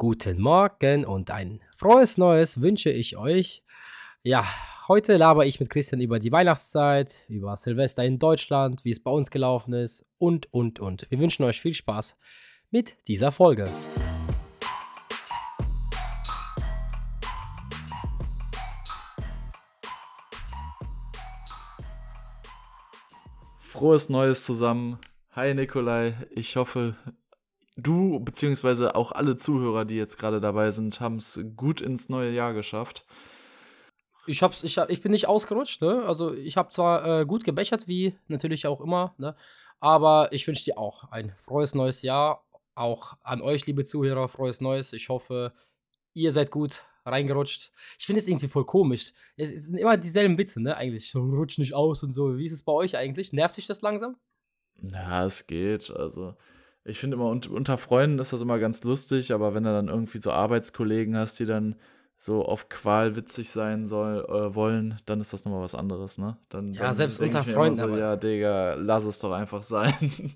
Guten Morgen und ein frohes Neues wünsche ich euch. Ja, heute laber ich mit Christian über die Weihnachtszeit, über Silvester in Deutschland, wie es bei uns gelaufen ist und, und, und. Wir wünschen euch viel Spaß mit dieser Folge. Frohes Neues zusammen. Hi Nikolai, ich hoffe, du beziehungsweise auch alle Zuhörer, die jetzt gerade dabei sind, haben es gut ins neue Jahr geschafft. Ich, hab's, ich, hab, ich bin nicht ausgerutscht, ne? Also ich habe zwar äh, gut gebechert, wie natürlich auch immer, ne? Aber ich wünsche dir auch ein frohes neues Jahr. Auch an euch, liebe Zuhörer, frohes Neues. Ich hoffe, ihr seid gut reingerutscht. Ich finde es irgendwie voll komisch. Es, es, sind immer dieselben Witze, ne? Eigentlich. Rutsch nicht aus und so. Wie ist es bei euch eigentlich? Nervt sich das langsam? Ja, es geht. Also, ich finde immer, unter Freunden ist das immer ganz lustig, aber wenn du dann irgendwie so Arbeitskollegen hast, die dann so auf Qual witzig sein soll, äh, wollen, dann ist das nochmal was anderes, ne? Dann, ja, dann selbst unter Freunden. So, ja, Digga, lass es doch einfach sein.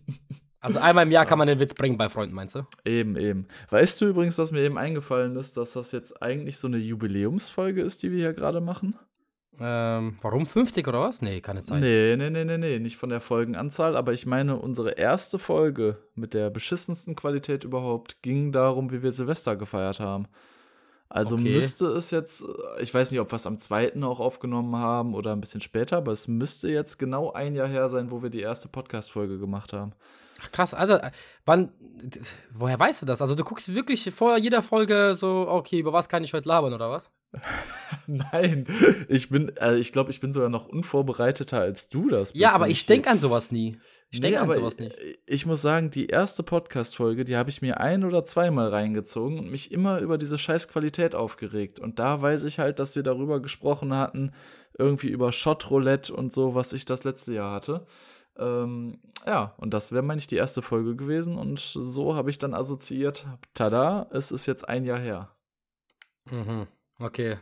Also einmal im Jahr kann man den Witz bringen bei Freunden, meinst du? Eben, eben. Weißt du übrigens, dass mir eben eingefallen ist, dass das jetzt eigentlich so eine Jubiläumsfolge ist, die wir hier gerade machen? Ähm, warum 50 oder was? Nee, keine Zeit. Nee, nee, nee, nee, nee, nicht von der Folgenanzahl, aber ich meine, unsere erste Folge mit der beschissensten Qualität überhaupt ging darum, wie wir Silvester gefeiert haben. Also okay. müsste es jetzt, ich weiß nicht, ob wir es am zweiten auch aufgenommen haben oder ein bisschen später, aber es müsste jetzt genau ein Jahr her sein, wo wir die erste Podcast-Folge gemacht haben. Ach, krass, also wann, woher weißt du das? Also du guckst wirklich vor jeder Folge so, okay, über was kann ich heute labern oder was? Nein, ich bin, also ich glaube, ich bin sogar noch unvorbereiteter als du das bist. Ja, aber ich denke an sowas nie. Ich denke nee, an sowas nicht. Ich, ich muss sagen, die erste Podcast-Folge, die habe ich mir ein oder zweimal reingezogen und mich immer über diese scheiß Qualität aufgeregt. Und da weiß ich halt, dass wir darüber gesprochen hatten, irgendwie über Shot Roulette und so, was ich das letzte Jahr hatte. Ähm, ja, und das wäre, meine ich, die erste Folge gewesen. Und so habe ich dann assoziiert, tada, es ist jetzt ein Jahr her. Mhm, okay.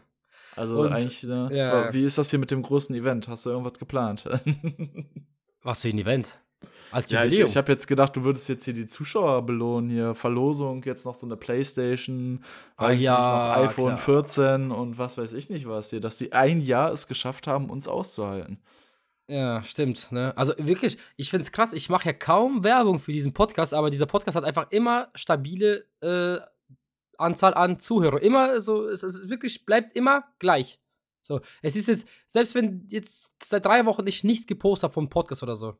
Also und, eigentlich, ne, ja. wie ist das hier mit dem großen Event? Hast du irgendwas geplant? Was für ein Event? Als ja, ich, ich habe jetzt gedacht, du würdest jetzt hier die Zuschauer belohnen, hier Verlosung, jetzt noch so eine Playstation, ah, ja, nicht, iPhone klar. 14 und was weiß ich nicht was hier, dass sie ein Jahr es geschafft haben, uns auszuhalten. Ja, stimmt. Ne? Also wirklich, ich finde es krass, ich mache ja kaum Werbung für diesen Podcast, aber dieser Podcast hat einfach immer stabile äh, Anzahl an Zuhörer. Immer so, es, es wirklich bleibt immer gleich. So, es ist jetzt, selbst wenn jetzt seit drei Wochen ich nichts gepostet habe vom Podcast oder so,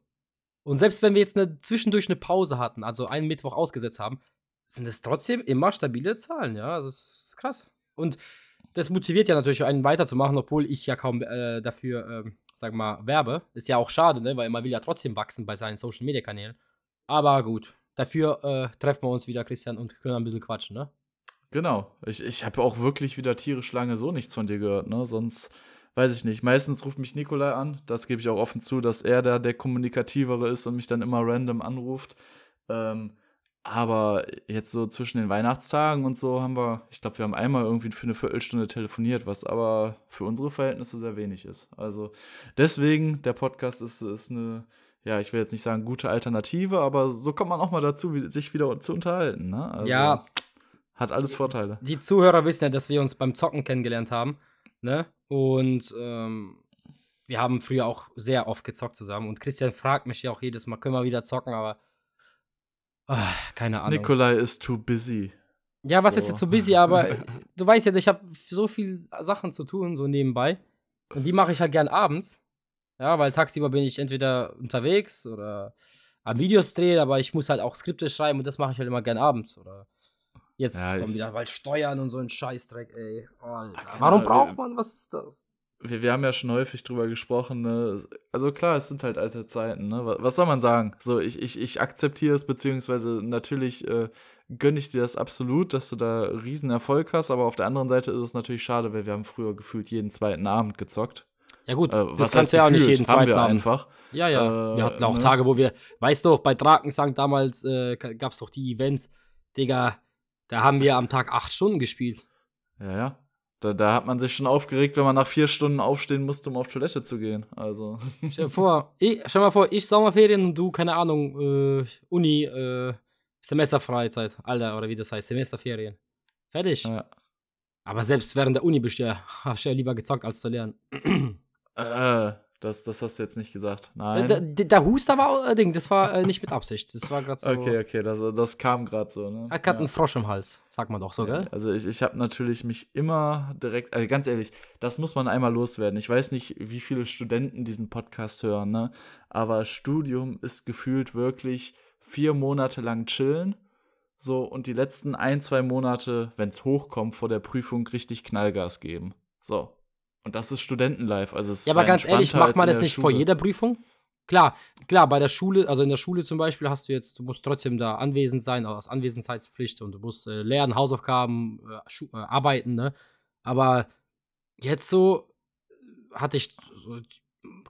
und selbst wenn wir jetzt eine, zwischendurch eine Pause hatten, also einen Mittwoch ausgesetzt haben, sind es trotzdem immer stabile Zahlen, ja. Also, das ist krass. Und das motiviert ja natürlich einen weiterzumachen, obwohl ich ja kaum äh, dafür, ähm, sag mal, werbe. Ist ja auch schade, ne? Weil man will ja trotzdem wachsen bei seinen Social Media Kanälen. Aber gut, dafür äh, treffen wir uns wieder, Christian, und können ein bisschen quatschen, ne? Genau. Ich, ich habe auch wirklich wieder tierisch lange so nichts von dir gehört, ne? Sonst weiß ich nicht. Meistens ruft mich Nikolai an. Das gebe ich auch offen zu, dass er da der kommunikativere ist und mich dann immer random anruft. Ähm, aber jetzt so zwischen den Weihnachtstagen und so haben wir, ich glaube, wir haben einmal irgendwie für eine Viertelstunde telefoniert, was aber für unsere Verhältnisse sehr wenig ist. Also deswegen, der Podcast ist, ist eine, ja, ich will jetzt nicht sagen gute Alternative, aber so kommt man auch mal dazu, sich wieder zu unterhalten. Ne? Also, ja. Hat alles Vorteile. Die Zuhörer wissen ja, dass wir uns beim Zocken kennengelernt haben. Ne? Und ähm, wir haben früher auch sehr oft gezockt zusammen. Und Christian fragt mich ja auch jedes Mal, können wir wieder zocken, aber oh, keine Ahnung. Nikolai ist too busy. Ja, was so. ist jetzt so busy, aber du weißt ja, ich habe so viele Sachen zu tun, so nebenbei. Und die mache ich halt gern abends. Ja, weil tagsüber bin ich entweder unterwegs oder am Videos drehen, aber ich muss halt auch Skripte schreiben und das mache ich halt immer gern abends. Oder Jetzt ja, kommen wieder weil Steuern und so ein Scheißdreck, ey. Alter. Warum braucht man? Was ist das? Wir, wir haben ja schon häufig drüber gesprochen, ne? Also klar, es sind halt alte Zeiten, ne? Was soll man sagen? So, ich, ich, ich akzeptiere es, beziehungsweise natürlich äh, gönne ich dir das absolut, dass du da riesen Erfolg hast, aber auf der anderen Seite ist es natürlich schade, weil wir haben früher gefühlt jeden zweiten Abend gezockt. Ja gut, äh, das kannst du ja auch nicht jeden zweiten Abend. einfach. Ja, ja. Äh, wir hatten auch ne? Tage, wo wir, weißt du, bei Drakensang damals äh, gab es doch die Events, Digga, da haben wir am Tag acht Stunden gespielt. Ja, ja. Da, da, hat man sich schon aufgeregt, wenn man nach vier Stunden aufstehen musste, um auf Toilette zu gehen. Also. Stell dir vor, ich, stell mal vor, ich Sommerferien und du, keine Ahnung, äh, Uni, äh, Semesterfreizeit, Alter, oder wie das heißt, Semesterferien. Fertig. Ja. Aber selbst während der Uni bist du ja, hast du ja lieber gezockt, als zu lernen. Äh, das, das hast du jetzt nicht gesagt. Nein. Der, der, Huster war, äh, Ding, das war äh, nicht mit Absicht. Das war gerade so. okay, okay, das, das kam gerade so. Ne? Hat gerade Ja. einen Frosch im Hals, sagt man doch so, gell? Also ich, ich habe natürlich mich immer direkt, also ganz ehrlich, das muss man einmal loswerden. Ich weiß nicht, wie viele Studenten diesen Podcast hören, ne? Aber Studium ist gefühlt wirklich vier Monate lang chillen. So, und die letzten ein, zwei Monate, wenn es hochkommt, vor der Prüfung richtig Knallgas geben. So. Und das ist Studentenlife. Also es ist Ja, aber ganz ehrlich, macht man das nicht vor Schule. jeder Prüfung? Klar, klar, bei der Schule, also in der Schule zum Beispiel hast du jetzt, du musst trotzdem da anwesend sein, aus Anwesenheitspflicht und du musst äh, lernen, Hausaufgaben, äh, äh, arbeiten, ne? Aber jetzt so hatte ich, so,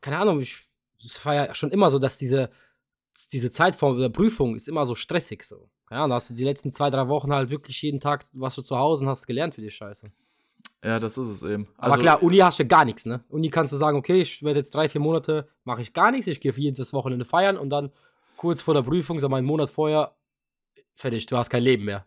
keine Ahnung, ich, es war ja schon immer so, dass diese, diese Zeit vor der Prüfung ist immer so stressig so. Keine Ahnung, da hast du die letzten zwei, drei Wochen halt wirklich jeden Tag, warst du zu Hause und hast gelernt für die Scheiße. Ja, das ist es eben. Aber klar, Uni hast du gar nichts, ne? Uni kannst du sagen, okay, ich werde jetzt drei, vier Monate, mache ich gar nichts, ich gehe jedes Wochenende feiern und dann kurz vor der Prüfung, sag mal einen Monat vorher, fertig, du hast kein Leben mehr.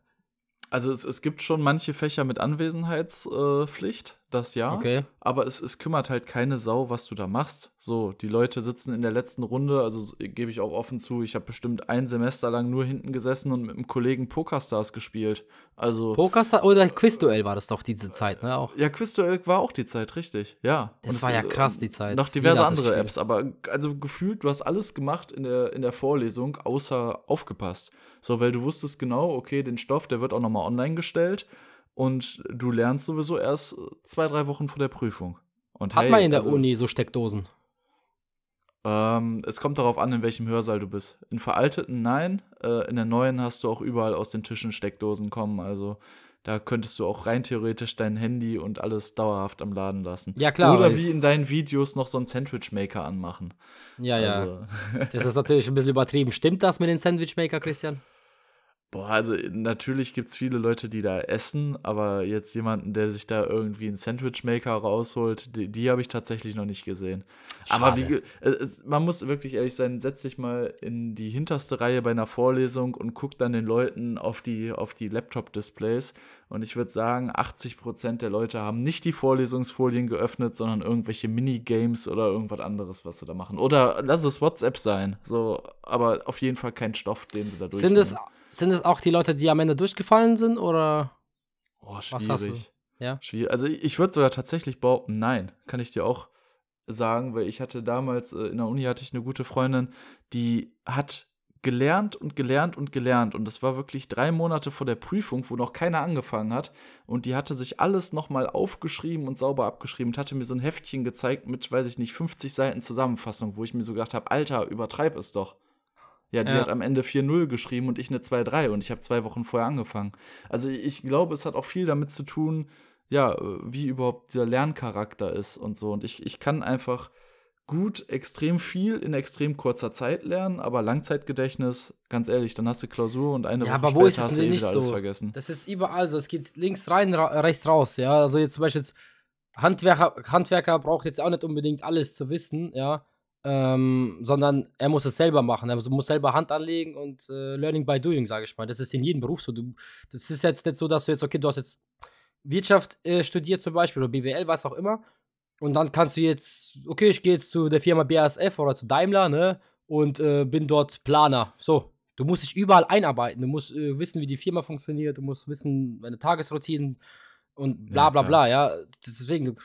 Also es, es gibt schon manche Fächer mit Anwesenheitspflicht, das ja. Okay. Aber es, es kümmert halt keine Sau, was du da machst. So, die Leute sitzen in der letzten Runde, also so- gebe ich auch offen zu, ich habe bestimmt ein Semester lang nur hinten gesessen und mit einem Kollegen Pokerstars gespielt. Also, Pokerstar oder Quizduell war das doch diese Zeit, ne? Auch. ja, Quizduell war auch die Zeit, richtig, ja. Das Und war es- ja krass, die Zeit. Noch diverse andere. Apps, aber also gefühlt, du hast alles gemacht in der, in der Vorlesung, außer aufgepasst. So, weil du wusstest genau, okay, den Stoff, der wird auch nochmal online gestellt und du lernst sowieso erst zwei, drei Wochen vor der Prüfung. Und Hat hey, man in der also, Uni so Steckdosen? Ähm, es kommt darauf an, in welchem Hörsaal du bist. In veralteten nein, äh, in der neuen hast du auch überall aus den Tischen Steckdosen kommen, also da könntest du auch rein theoretisch dein Handy und alles dauerhaft am Laden lassen. Ja, klar. Oder wie in deinen Videos noch so einen Sandwich-Maker anmachen. Ja, ja. Also, Das ist natürlich ein bisschen übertrieben. Stimmt das mit den Sandwichmaker, Christian? Boah, also natürlich gibt es viele Leute, die da essen, aber jetzt jemanden, der sich da irgendwie einen Sandwich-Maker rausholt, die, die habe ich tatsächlich noch nicht gesehen. Aber wie, Schade. äh, es, man muss wirklich ehrlich sein, setz dich mal in die hinterste Reihe bei einer Vorlesung und guck dann den Leuten auf die, auf die Laptop-Displays. Und ich würde sagen, 80% der Leute haben nicht die Vorlesungsfolien geöffnet, sondern irgendwelche Minigames oder irgendwas anderes, was sie da machen. Oder lass es WhatsApp sein. So, aber auf jeden Fall kein Stoff, den sie da Sind es. Sind es auch die Leute, die am Ende durchgefallen sind? Oder? Oh, hast du? schwierig. Ja. Schwierig. Also ich, ich würde sogar tatsächlich behaupten, nein, kann ich dir auch sagen, weil ich hatte damals äh, in der Uni hatte ich eine gute Freundin, die hat gelernt und gelernt und gelernt und das war wirklich drei Monate vor der Prüfung, wo noch keiner angefangen hat und die hatte sich alles nochmal aufgeschrieben und sauber abgeschrieben und hatte mir so ein Heftchen gezeigt mit, weiß ich nicht, 50 Seiten Zusammenfassung, wo ich mir so gedacht habe, Alter, übertreib es doch. Ja, die Ja. hat am Ende 4-0 geschrieben und ich eine 2-3 und ich habe zwei Wochen vorher angefangen. Also ich glaube, es hat auch viel damit zu tun, ja, wie überhaupt dieser Lerncharakter ist und so. Und ich, ich kann einfach gut extrem viel in extrem kurzer Zeit lernen, aber Langzeitgedächtnis, ganz ehrlich, dann hast du Klausur und eine Ja, Woche aber wo später ist es denn eh nicht so? vergessen. Das ist überall so. Es geht links rein, ra rechts raus, ja. Also jetzt zum Beispiel jetzt Handwerker, Handwerker braucht jetzt auch nicht unbedingt alles zu wissen, ja. Ähm, sondern er muss es selber machen. Er muss selber Hand anlegen und äh, Learning by Doing, sage ich mal. Das ist in jedem Beruf so. Du, das ist jetzt nicht so, dass du jetzt, okay, du hast jetzt Wirtschaft äh, studiert zum Beispiel oder BWL, was auch immer. Und dann kannst du jetzt, okay, ich gehe jetzt zu der Firma BASF oder zu Daimler, ne? Und äh, bin dort Planer. So, du musst dich überall einarbeiten. Du musst äh, wissen, wie die Firma funktioniert. Du musst wissen, deine Tagesroutinen und bla Ja, bla klar. bla, ja. Deswegen, du-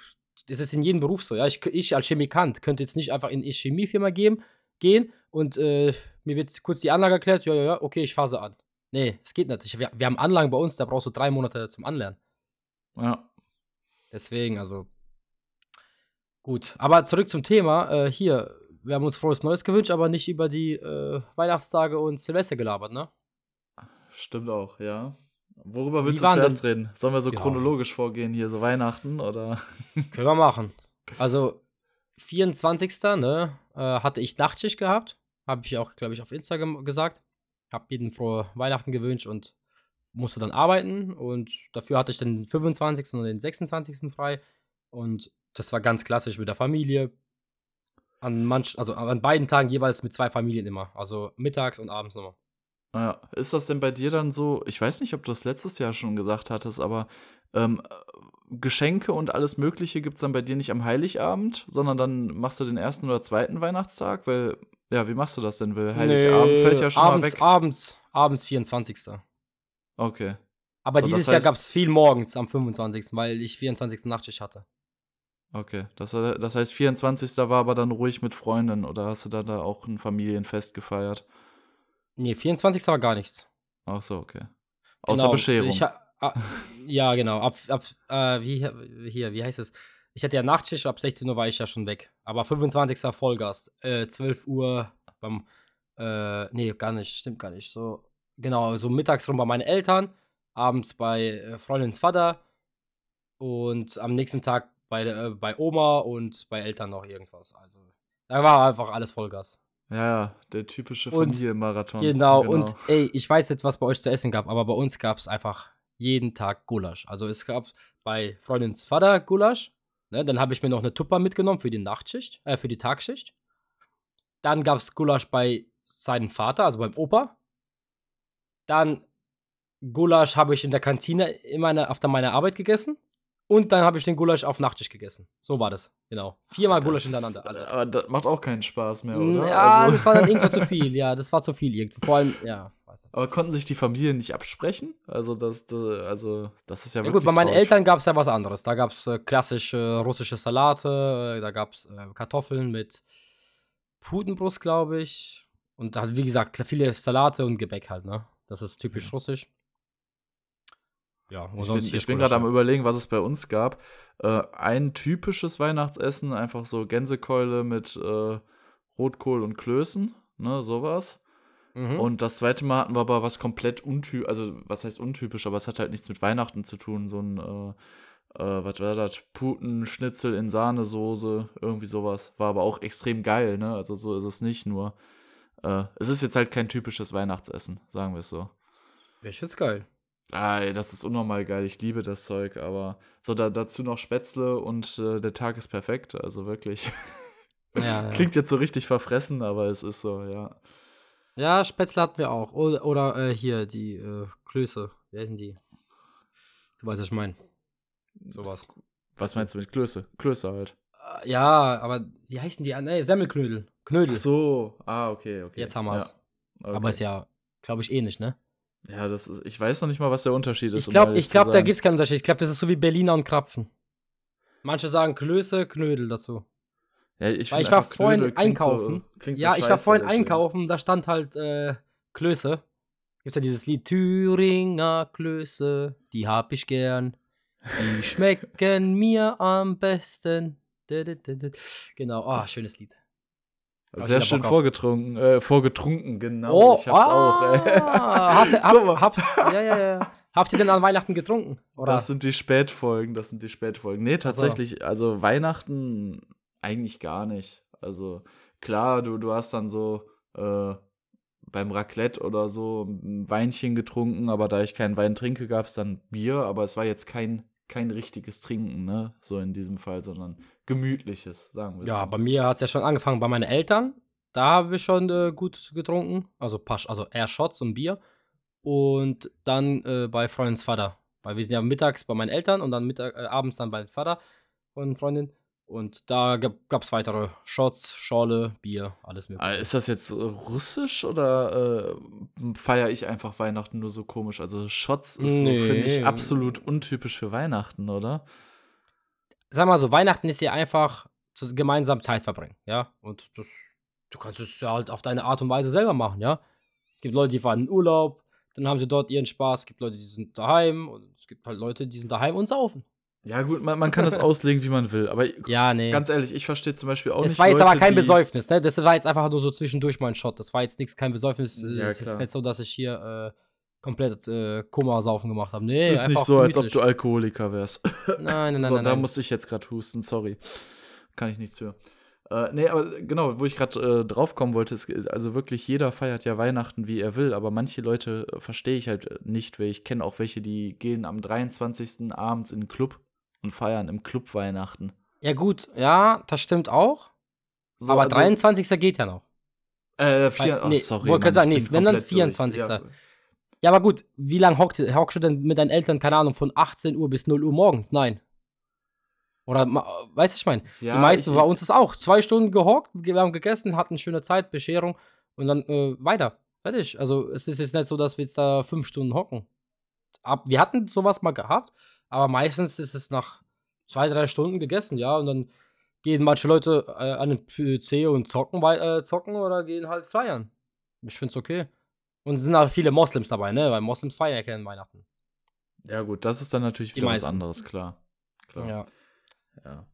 das ist in jedem Beruf so, ja. Ich, ich als Chemikant könnte jetzt nicht einfach in eine Chemiefirma gehen, gehen und äh, mir wird kurz die Anlage erklärt, ja, ja, ja, okay, ich phase an. Nee, es geht nicht. Ich, wir, wir haben Anlagen bei uns, da brauchst du drei Monate zum Anlernen. Ja. Deswegen, also. Gut, aber zurück zum Thema. Äh, hier, wir haben uns frohes Neues gewünscht, aber nicht über die äh, Weihnachtstage und Silvester gelabert, ne? Stimmt auch, ja. Worüber willst Wie du zuerst reden? Sollen wir so Ja. chronologisch vorgehen hier, so Weihnachten oder? Können wir machen. Also, 24. Ne, äh, hatte ich Nachtschicht gehabt. Habe ich auch, glaube ich, auf Instagram gesagt. Habe jedem frohe Weihnachten gewünscht und musste dann arbeiten. Und dafür hatte ich den 25. und den 26. frei. Und das war ganz klassisch mit der Familie. An manch, also an beiden Tagen jeweils mit zwei Familien immer. Also mittags und abends nochmal. Ja. Ist das denn bei dir dann so, ich weiß nicht, ob du das letztes Jahr schon gesagt hattest, aber ähm, Geschenke und alles Mögliche gibt es dann bei dir nicht am Heiligabend, sondern dann machst du den ersten oder zweiten Weihnachtstag? Weil, ja, wie machst du das denn? Weil Heiligabend Nee, fällt ja schon abends, mal weg. Abends, abends 24. Okay. Aber So, das dieses Jahr heißt- gab es viel morgens am 25., weil ich 24. Nachtschicht hatte. Okay. Das, das heißt, 24. war aber dann ruhig mit Freunden oder hast du da, da auch ein Familienfest gefeiert? Nee, 24. war gar nichts. Ach so, okay. Außer Genau, Bescherung. Ich, ah, ja, genau. Ab, ab äh, wie, hier, wie heißt es? Ich hatte ja Nachtschicht, ab 16 Uhr war ich ja schon weg. Aber 25. Vollgas. Äh, 12 Uhr beim, äh, nee, gar nicht, stimmt gar nicht. So, genau, so mittags rum bei meinen Eltern, abends bei äh, Freundins Vater und am nächsten Tag bei, äh, bei Oma und bei Eltern noch irgendwas. Also, da war einfach alles Vollgas. Ja, ja, der typische Und- Familienmarathon. Genau, und ey, ich weiß nicht, was bei euch zu essen gab, aber bei uns gab es einfach jeden Tag Gulasch. Also es gab bei Freundins Vater Gulasch, ne, dann habe ich mir noch eine Tupper mitgenommen für die Nachtschicht, äh, für die Tagschicht. Dann gab es Gulasch bei seinem Vater, also beim Opa. Dann Gulasch habe ich in der Kantine in meiner, auf meiner Arbeit gegessen. Und dann habe ich den Gulasch auf Nachtschicht gegessen. So war das, genau. Viermal Gulasch hintereinander. Alter. Aber das macht auch keinen Spaß mehr, oder? Ja, Also- das war dann irgendwo zu viel. Ja, das war zu viel irgendwie. Vor allem, ja. Aber konnten sich die Familien nicht absprechen? Also das, das, also, das ist ja, Ja wirklich gut, bei meinen traurig. Eltern gab es ja was anderes. Da gab es äh, klassische russische Salate, äh, da gab es äh, Kartoffeln mit Putenbrust, glaube ich. Und da, wie gesagt, viele Salate und Gebäck halt, ne? Das ist typisch russisch. Ja, Ich bin, ich bin gerade am überlegen, was es bei uns gab. Äh, ein typisches Weihnachtsessen, einfach so Gänsekeule mit äh, Rotkohl und Klößen, ne, sowas. Mhm. Und das zweite Mal hatten wir aber was komplett untypisch, also was heißt untypisch, aber es hat halt nichts mit Weihnachten zu tun. So ein, äh, äh, was war das? Putenschnitzel in Sahnesoße, irgendwie sowas. War aber auch extrem geil, ne? Also so ist es nicht nur. Äh, es ist jetzt halt kein typisches Weihnachtsessen, sagen wir es so. find's geil. Ah, das ist unnormal geil. Ich liebe das Zeug, aber so da, dazu noch Spätzle und äh, der Tag ist perfekt. Also wirklich. Ja, ja. Klingt jetzt so richtig verfressen, aber es ist so, ja. ja, Spätzle hatten wir auch. Oder, oder äh, hier, die äh, Klöße. Wie heißen die? Du weißt, was ich meine. Sowas. Was meinst du mit Klöße? Klöße halt. Äh, Ja, aber wie heißen die? Nee, Semmelknödel. Knödel. Ach so, ah, okay, okay. Jetzt haben wir's. Ja, okay. Aber ist ja, glaube ich, ähnlich, ne? Ja, das ist, ich weiß noch nicht mal, was der Unterschied ist. Ich um glaube, ich glaub, da gibt es keinen Unterschied. Ich glaube, das ist so wie Berliner und Krapfen. Manche sagen Klöße, Knödel dazu. Ja, ich Weil ich war vorhin Knödel einkaufen. So, ja, so ich war vorhin deswegen. einkaufen, da stand halt äh, Klöße. Gibt's ja dieses Lied Thüringer Klöße, die hab ich gern. Die schmecken mir am besten. Genau, ah, schönes Lied. Sehr schön vorgetrunken, äh, vorgetrunken, genau. Oh, ich hab's auch, ey. ah, habt ihr, hab, habt, ja, ja, ja. habt ihr denn an Weihnachten getrunken? Oder? Das sind die Spätfolgen, das sind die Spätfolgen. Nee, tatsächlich, also Weihnachten eigentlich gar nicht. Also klar, du, du hast dann so äh, beim Raclette oder so ein Weinchen getrunken, aber da ich keinen Wein trinke, gab es dann Bier, aber es war jetzt kein, kein richtiges Trinken, ne? So in diesem Fall, sondern gemütliches, sagen wir Ja, so. bei mir hat es ja schon angefangen bei meinen Eltern. Da habe ich schon äh, gut getrunken. Also, also eher Shots und Bier. Und dann äh, bei Freundins Vater. Weil wir sind ja mittags bei meinen Eltern und dann Mittag, äh, abends dann bei Vater von Freundin. Und da gab es weitere Shots, Schorle, Bier, alles mögliche. Ah, Ist das jetzt äh, russisch oder äh, feiere ich einfach Weihnachten nur so komisch? Also Shots ist so, Nee. finde ich, absolut untypisch für Weihnachten, oder? Sag mal so, Weihnachten ist ja einfach zu, gemeinsam Zeit verbringen, ja. Und das, du kannst es ja halt auf deine Art und Weise selber machen, ja. Es gibt Leute, die fahren in Urlaub, dann haben sie dort ihren Spaß. Es gibt Leute, die sind daheim und es gibt halt Leute, die sind daheim und saufen. Ja, gut, man, man kann das auslegen, wie man will. Aber Ja, nee. ganz ehrlich, ich verstehe zum Beispiel auch das nicht. war jetzt Leute, aber kein Besäufnis, ne? Das war jetzt einfach nur so zwischendurch mein Shot. Das war jetzt nichts, kein Besäufnis. Ja, es ist klar. nicht so, dass ich hier äh, komplett äh, Kummersaufen gemacht habe. Nee, Ist nicht so, als ob gemütlich. du Alkoholiker wärst. Nein, nein, nein, so, nein. da nein. musste ich jetzt gerade husten, sorry. Kann ich nichts für. Äh, nee, aber genau, wo ich gerade äh, drauf kommen wollte, ist, also wirklich jeder feiert ja Weihnachten, wie er will, aber manche Leute äh, verstehe ich halt äh, nicht, weil ich kenne auch welche, die gehen am 23. abends in den Club und feiern im Club Weihnachten. ja, gut, ja, das stimmt auch. So, aber also, 23. geht ja noch. Äh, vier, oh, nee, sorry. wollte gerade sagen, nee, wenn dann komplett 24. durch. Ja, Ja, aber gut, wie lange hockt, hockst du denn mit deinen Eltern, keine Ahnung, von 18 Uhr bis 0 Uhr morgens? Nein. Oder, weißt du, ich meine, Ja, die meisten ich- bei uns ist auch zwei Stunden gehockt, wir haben gegessen, hatten eine schöne Zeit, Bescherung und dann äh, weiter. Fertig. Also, es ist jetzt nicht so, dass wir jetzt da fünf Stunden hocken. Ab, wir hatten sowas mal gehabt, aber meistens ist es nach zwei, drei Stunden gegessen, ja, und dann gehen manche Leute äh, an den PC und zocken, äh, zocken oder gehen halt feiern. Ich find's okay. Und es sind auch viele Moslems dabei, ne? Weil Moslems feiern ja keinen Weihnachten. ja, gut, das ist dann natürlich Die wieder was meisten. anderes, klar. klar. Ja. ja.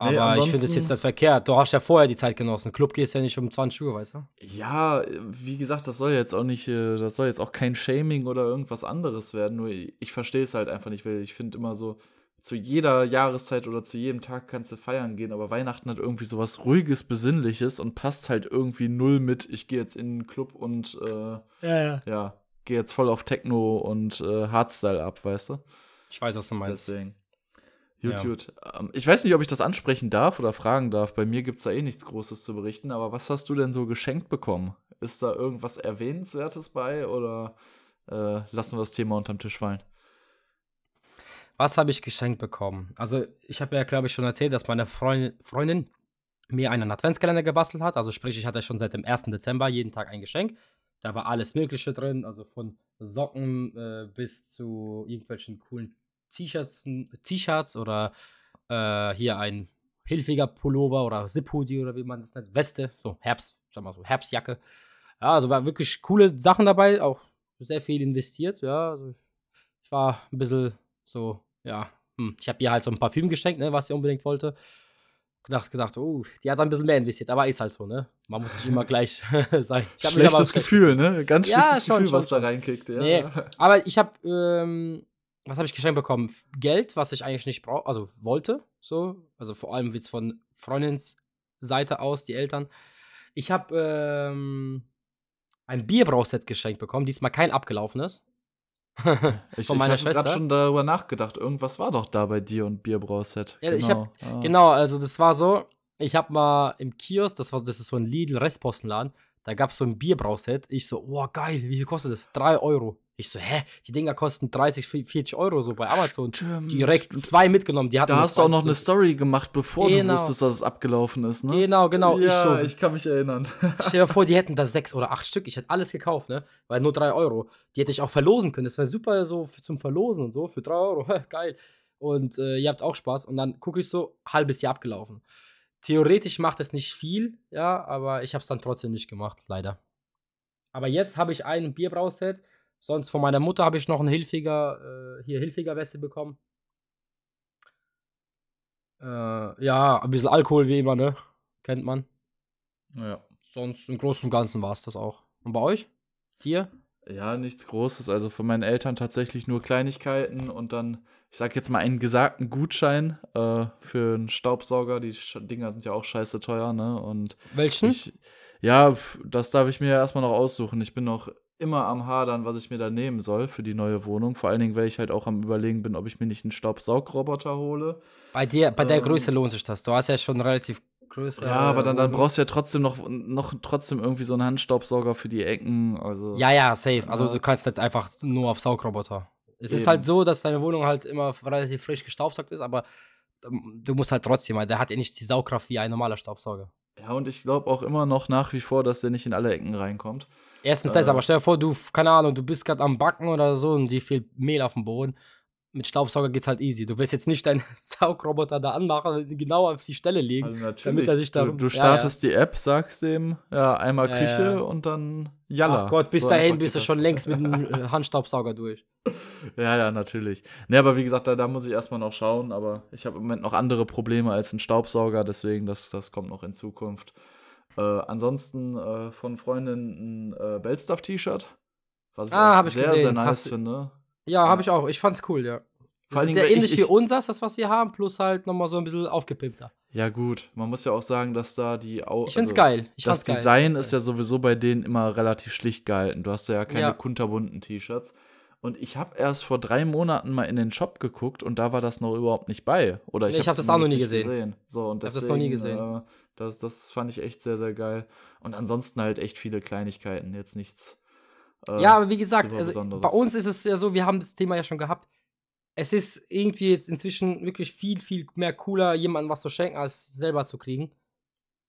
Aber Nee, ich finde es jetzt nicht verkehrt. Du hast ja vorher die Zeit genossen. Club gehst ja nicht um 20 Uhr, weißt du? Ja, wie gesagt, das soll jetzt auch nicht, äh, das soll jetzt auch kein Shaming oder irgendwas anderes werden. Nur ich, ich verstehe es halt einfach nicht, weil ich finde immer so, zu jeder Jahreszeit oder zu jedem Tag kannst du feiern gehen, aber Weihnachten hat irgendwie sowas ruhiges, besinnliches und passt halt irgendwie null mit. Ich gehe jetzt in den Club und äh, Ja, ja. ja, gehe jetzt voll auf Techno und äh, Hardstyle ab, weißt du? Ich weiß, was du meinst. Deswegen. Gut, Ja. gut. Ähm, ich weiß nicht, ob ich das ansprechen darf oder fragen darf. Bei mir gibt es da eh nichts Großes zu berichten, aber was hast du denn so geschenkt bekommen? Ist da irgendwas Erwähnenswertes bei oder äh, lassen wir das Thema unterm Tisch fallen? Was habe ich geschenkt bekommen? Also, ich habe ja, glaube ich, schon erzählt, dass meine Freundin, Freundin mir einen Adventskalender gebastelt hat. Also, sprich, ich hatte schon seit dem 1. Dezember jeden Tag ein Geschenk. Da war alles Mögliche drin, also von Socken äh, bis zu irgendwelchen coolen T-Shirts, T-Shirts oder äh, hier ein hilfiger Pullover oder Zip-Hoodie oder wie man das nennt, Weste, so Herbst, sag mal so Herbstjacke. Ja, also war wirklich coole Sachen dabei, auch sehr viel investiert, ja. Also ich war ein bisschen so, ja, hm. ich habe ihr halt so ein Parfüm geschenkt, ne, was sie unbedingt wollte. Gedacht, gedacht, oh, die hat ein bisschen mehr investiert, aber ist halt so, ne? Man muss nicht immer gleich sein. Ich hab mich aber Schlechtes Gefühl, ne? Ganz Ja, schlechtes schon, Gefühl, schon, was da schon. reinkickt. Ja. Nee, aber ich habe, ähm, was habe ich geschenkt bekommen? Geld, was ich eigentlich nicht brauche, also wollte, so. Also vor allem jetzt von Freundins Seite aus, die Eltern. Ich habe ähm, ein Bierbrauset geschenkt bekommen, diesmal kein abgelaufenes. Ich, von ich meiner habe Schwester. gerade schon darüber nachgedacht. Irgendwas war doch da bei dir und Bierbrauset. Ja, ich hab- ja. Genau, also das war so, ich habe mal im Kiosk, das, war, das ist so ein Lidl-Restpostenladen, da gab es so ein Bierbrauset. Ich so, oh geil, wie viel kostet das? 3 Euro. Ich so, hä? Die Dinger kosten 30, 40 Euro so bei Amazon. Stimmt. Direkt zwei mitgenommen. Die hatten Da hast du auch noch 20. eine Story gemacht, bevor Genau. du wusstest, dass es abgelaufen ist, ne? Genau, genau. Ja, ich so, ich kann mich erinnern. stell dir vor, die hätten da sechs oder acht Stück. Ich hätte alles gekauft, ne? Weil nur drei Euro. Die hätte ich auch verlosen können. Das wäre super so für, zum Verlosen und so. Für drei Euro. Geil. Und äh, ihr habt auch Spaß. Und dann gucke ich so, halbes Jahr abgelaufen. Theoretisch macht es nicht viel, ja, aber ich habe es dann trotzdem nicht gemacht, leider. Aber jetzt habe ich ein Bierbrauset. Sonst von meiner Mutter habe ich noch ein Hilfiger, äh, hier Hilfiger Weste bekommen. Äh, ja, ein bisschen Alkohol wie immer, ne? Kennt man. ja. Sonst im Großen und Ganzen war es das auch. Und bei euch? Dir? Ja, nichts Großes. Also von meinen Eltern tatsächlich nur Kleinigkeiten und dann, ich sag jetzt mal, einen gesagten Gutschein äh, für einen Staubsauger. Die Sch Dinger sind ja auch scheiße teuer, ne? Und Welchen? ich, ja, das darf ich mir ja erstmal noch aussuchen. Ich bin noch immer am Hadern, was ich mir da nehmen soll für die neue Wohnung. Vor allen Dingen, weil ich halt auch am Überlegen bin, ob ich mir nicht einen Staubsaugroboter hole. bei dir, bei der ähm, Größe lohnt sich das. Du hast ja schon relativ größer. Ja, aber dann, dann brauchst du ja trotzdem noch, noch trotzdem irgendwie so einen Handstaubsauger für die Ecken. Also Ja, ja, safe. Also du kannst nicht einfach nur auf Saugroboter. Es ist Eben. halt so, dass deine Wohnung halt immer relativ frisch gestaubsaugt ist, aber ähm, du musst halt trotzdem, weil der hat ja nicht die Saugkraft wie ein normaler Staubsauger. Ja, und ich glaube auch immer noch nach wie vor, dass der nicht in alle Ecken reinkommt. Erstens das, Äh. aber stell dir vor, du, keine Ahnung, du bist gerade am Backen oder so und dir fehlt Mehl auf dem Boden. Mit Staubsauger geht's halt easy. Du willst jetzt nicht deinen Saugroboter da anmachen genau auf die Stelle legen. Also damit er sich du, darum- du Ja, startest die App, sagst dem, ja, einmal Ja, Küche ja. und dann Jalla. Ach Gott, bis So dahin bist du schon längst mit dem Handstaubsauger durch. Ja, ja, natürlich. Ne, aber wie gesagt, da, da muss ich erstmal noch schauen, aber ich habe im Moment noch andere Probleme als ein Staubsauger, deswegen das, das kommt noch in Zukunft. Äh, ansonsten äh, von Freundin ein äh, Bellstuff-T-Shirt, was ich Ah, ich sehr, gesehen. sehr nice Hast finde. Ja, Ja. habe ich auch. Ich fand's cool, ja. Das ist weil ähnlich ich- wie ich- unseres, das, was wir haben, plus halt nochmal so ein bisschen aufgepimpter. Ja, gut, man muss ja auch sagen, dass da die Au Ich find's also, geil. Ich das geil. Design fand's ist ja sowieso bei denen immer relativ schlicht gehalten. Du hast ja keine Ja. kunterbunten T-Shirts. Und ich habe erst vor drei Monaten mal in den Shop geguckt und da war das noch überhaupt nicht bei. Oder ich, Nee, ich hab hab's das auch noch nie nicht gesehen. So, und Ich hab das noch nie gesehen. Äh, das, das fand ich echt sehr, sehr geil. Und ansonsten halt echt viele Kleinigkeiten, jetzt nichts. äh, Ja, aber wie gesagt, also bei uns ist es ja so, wir haben das Thema ja schon gehabt. Es ist irgendwie jetzt inzwischen wirklich viel, viel mehr cooler, jemandem was zu schenken, als selber zu kriegen.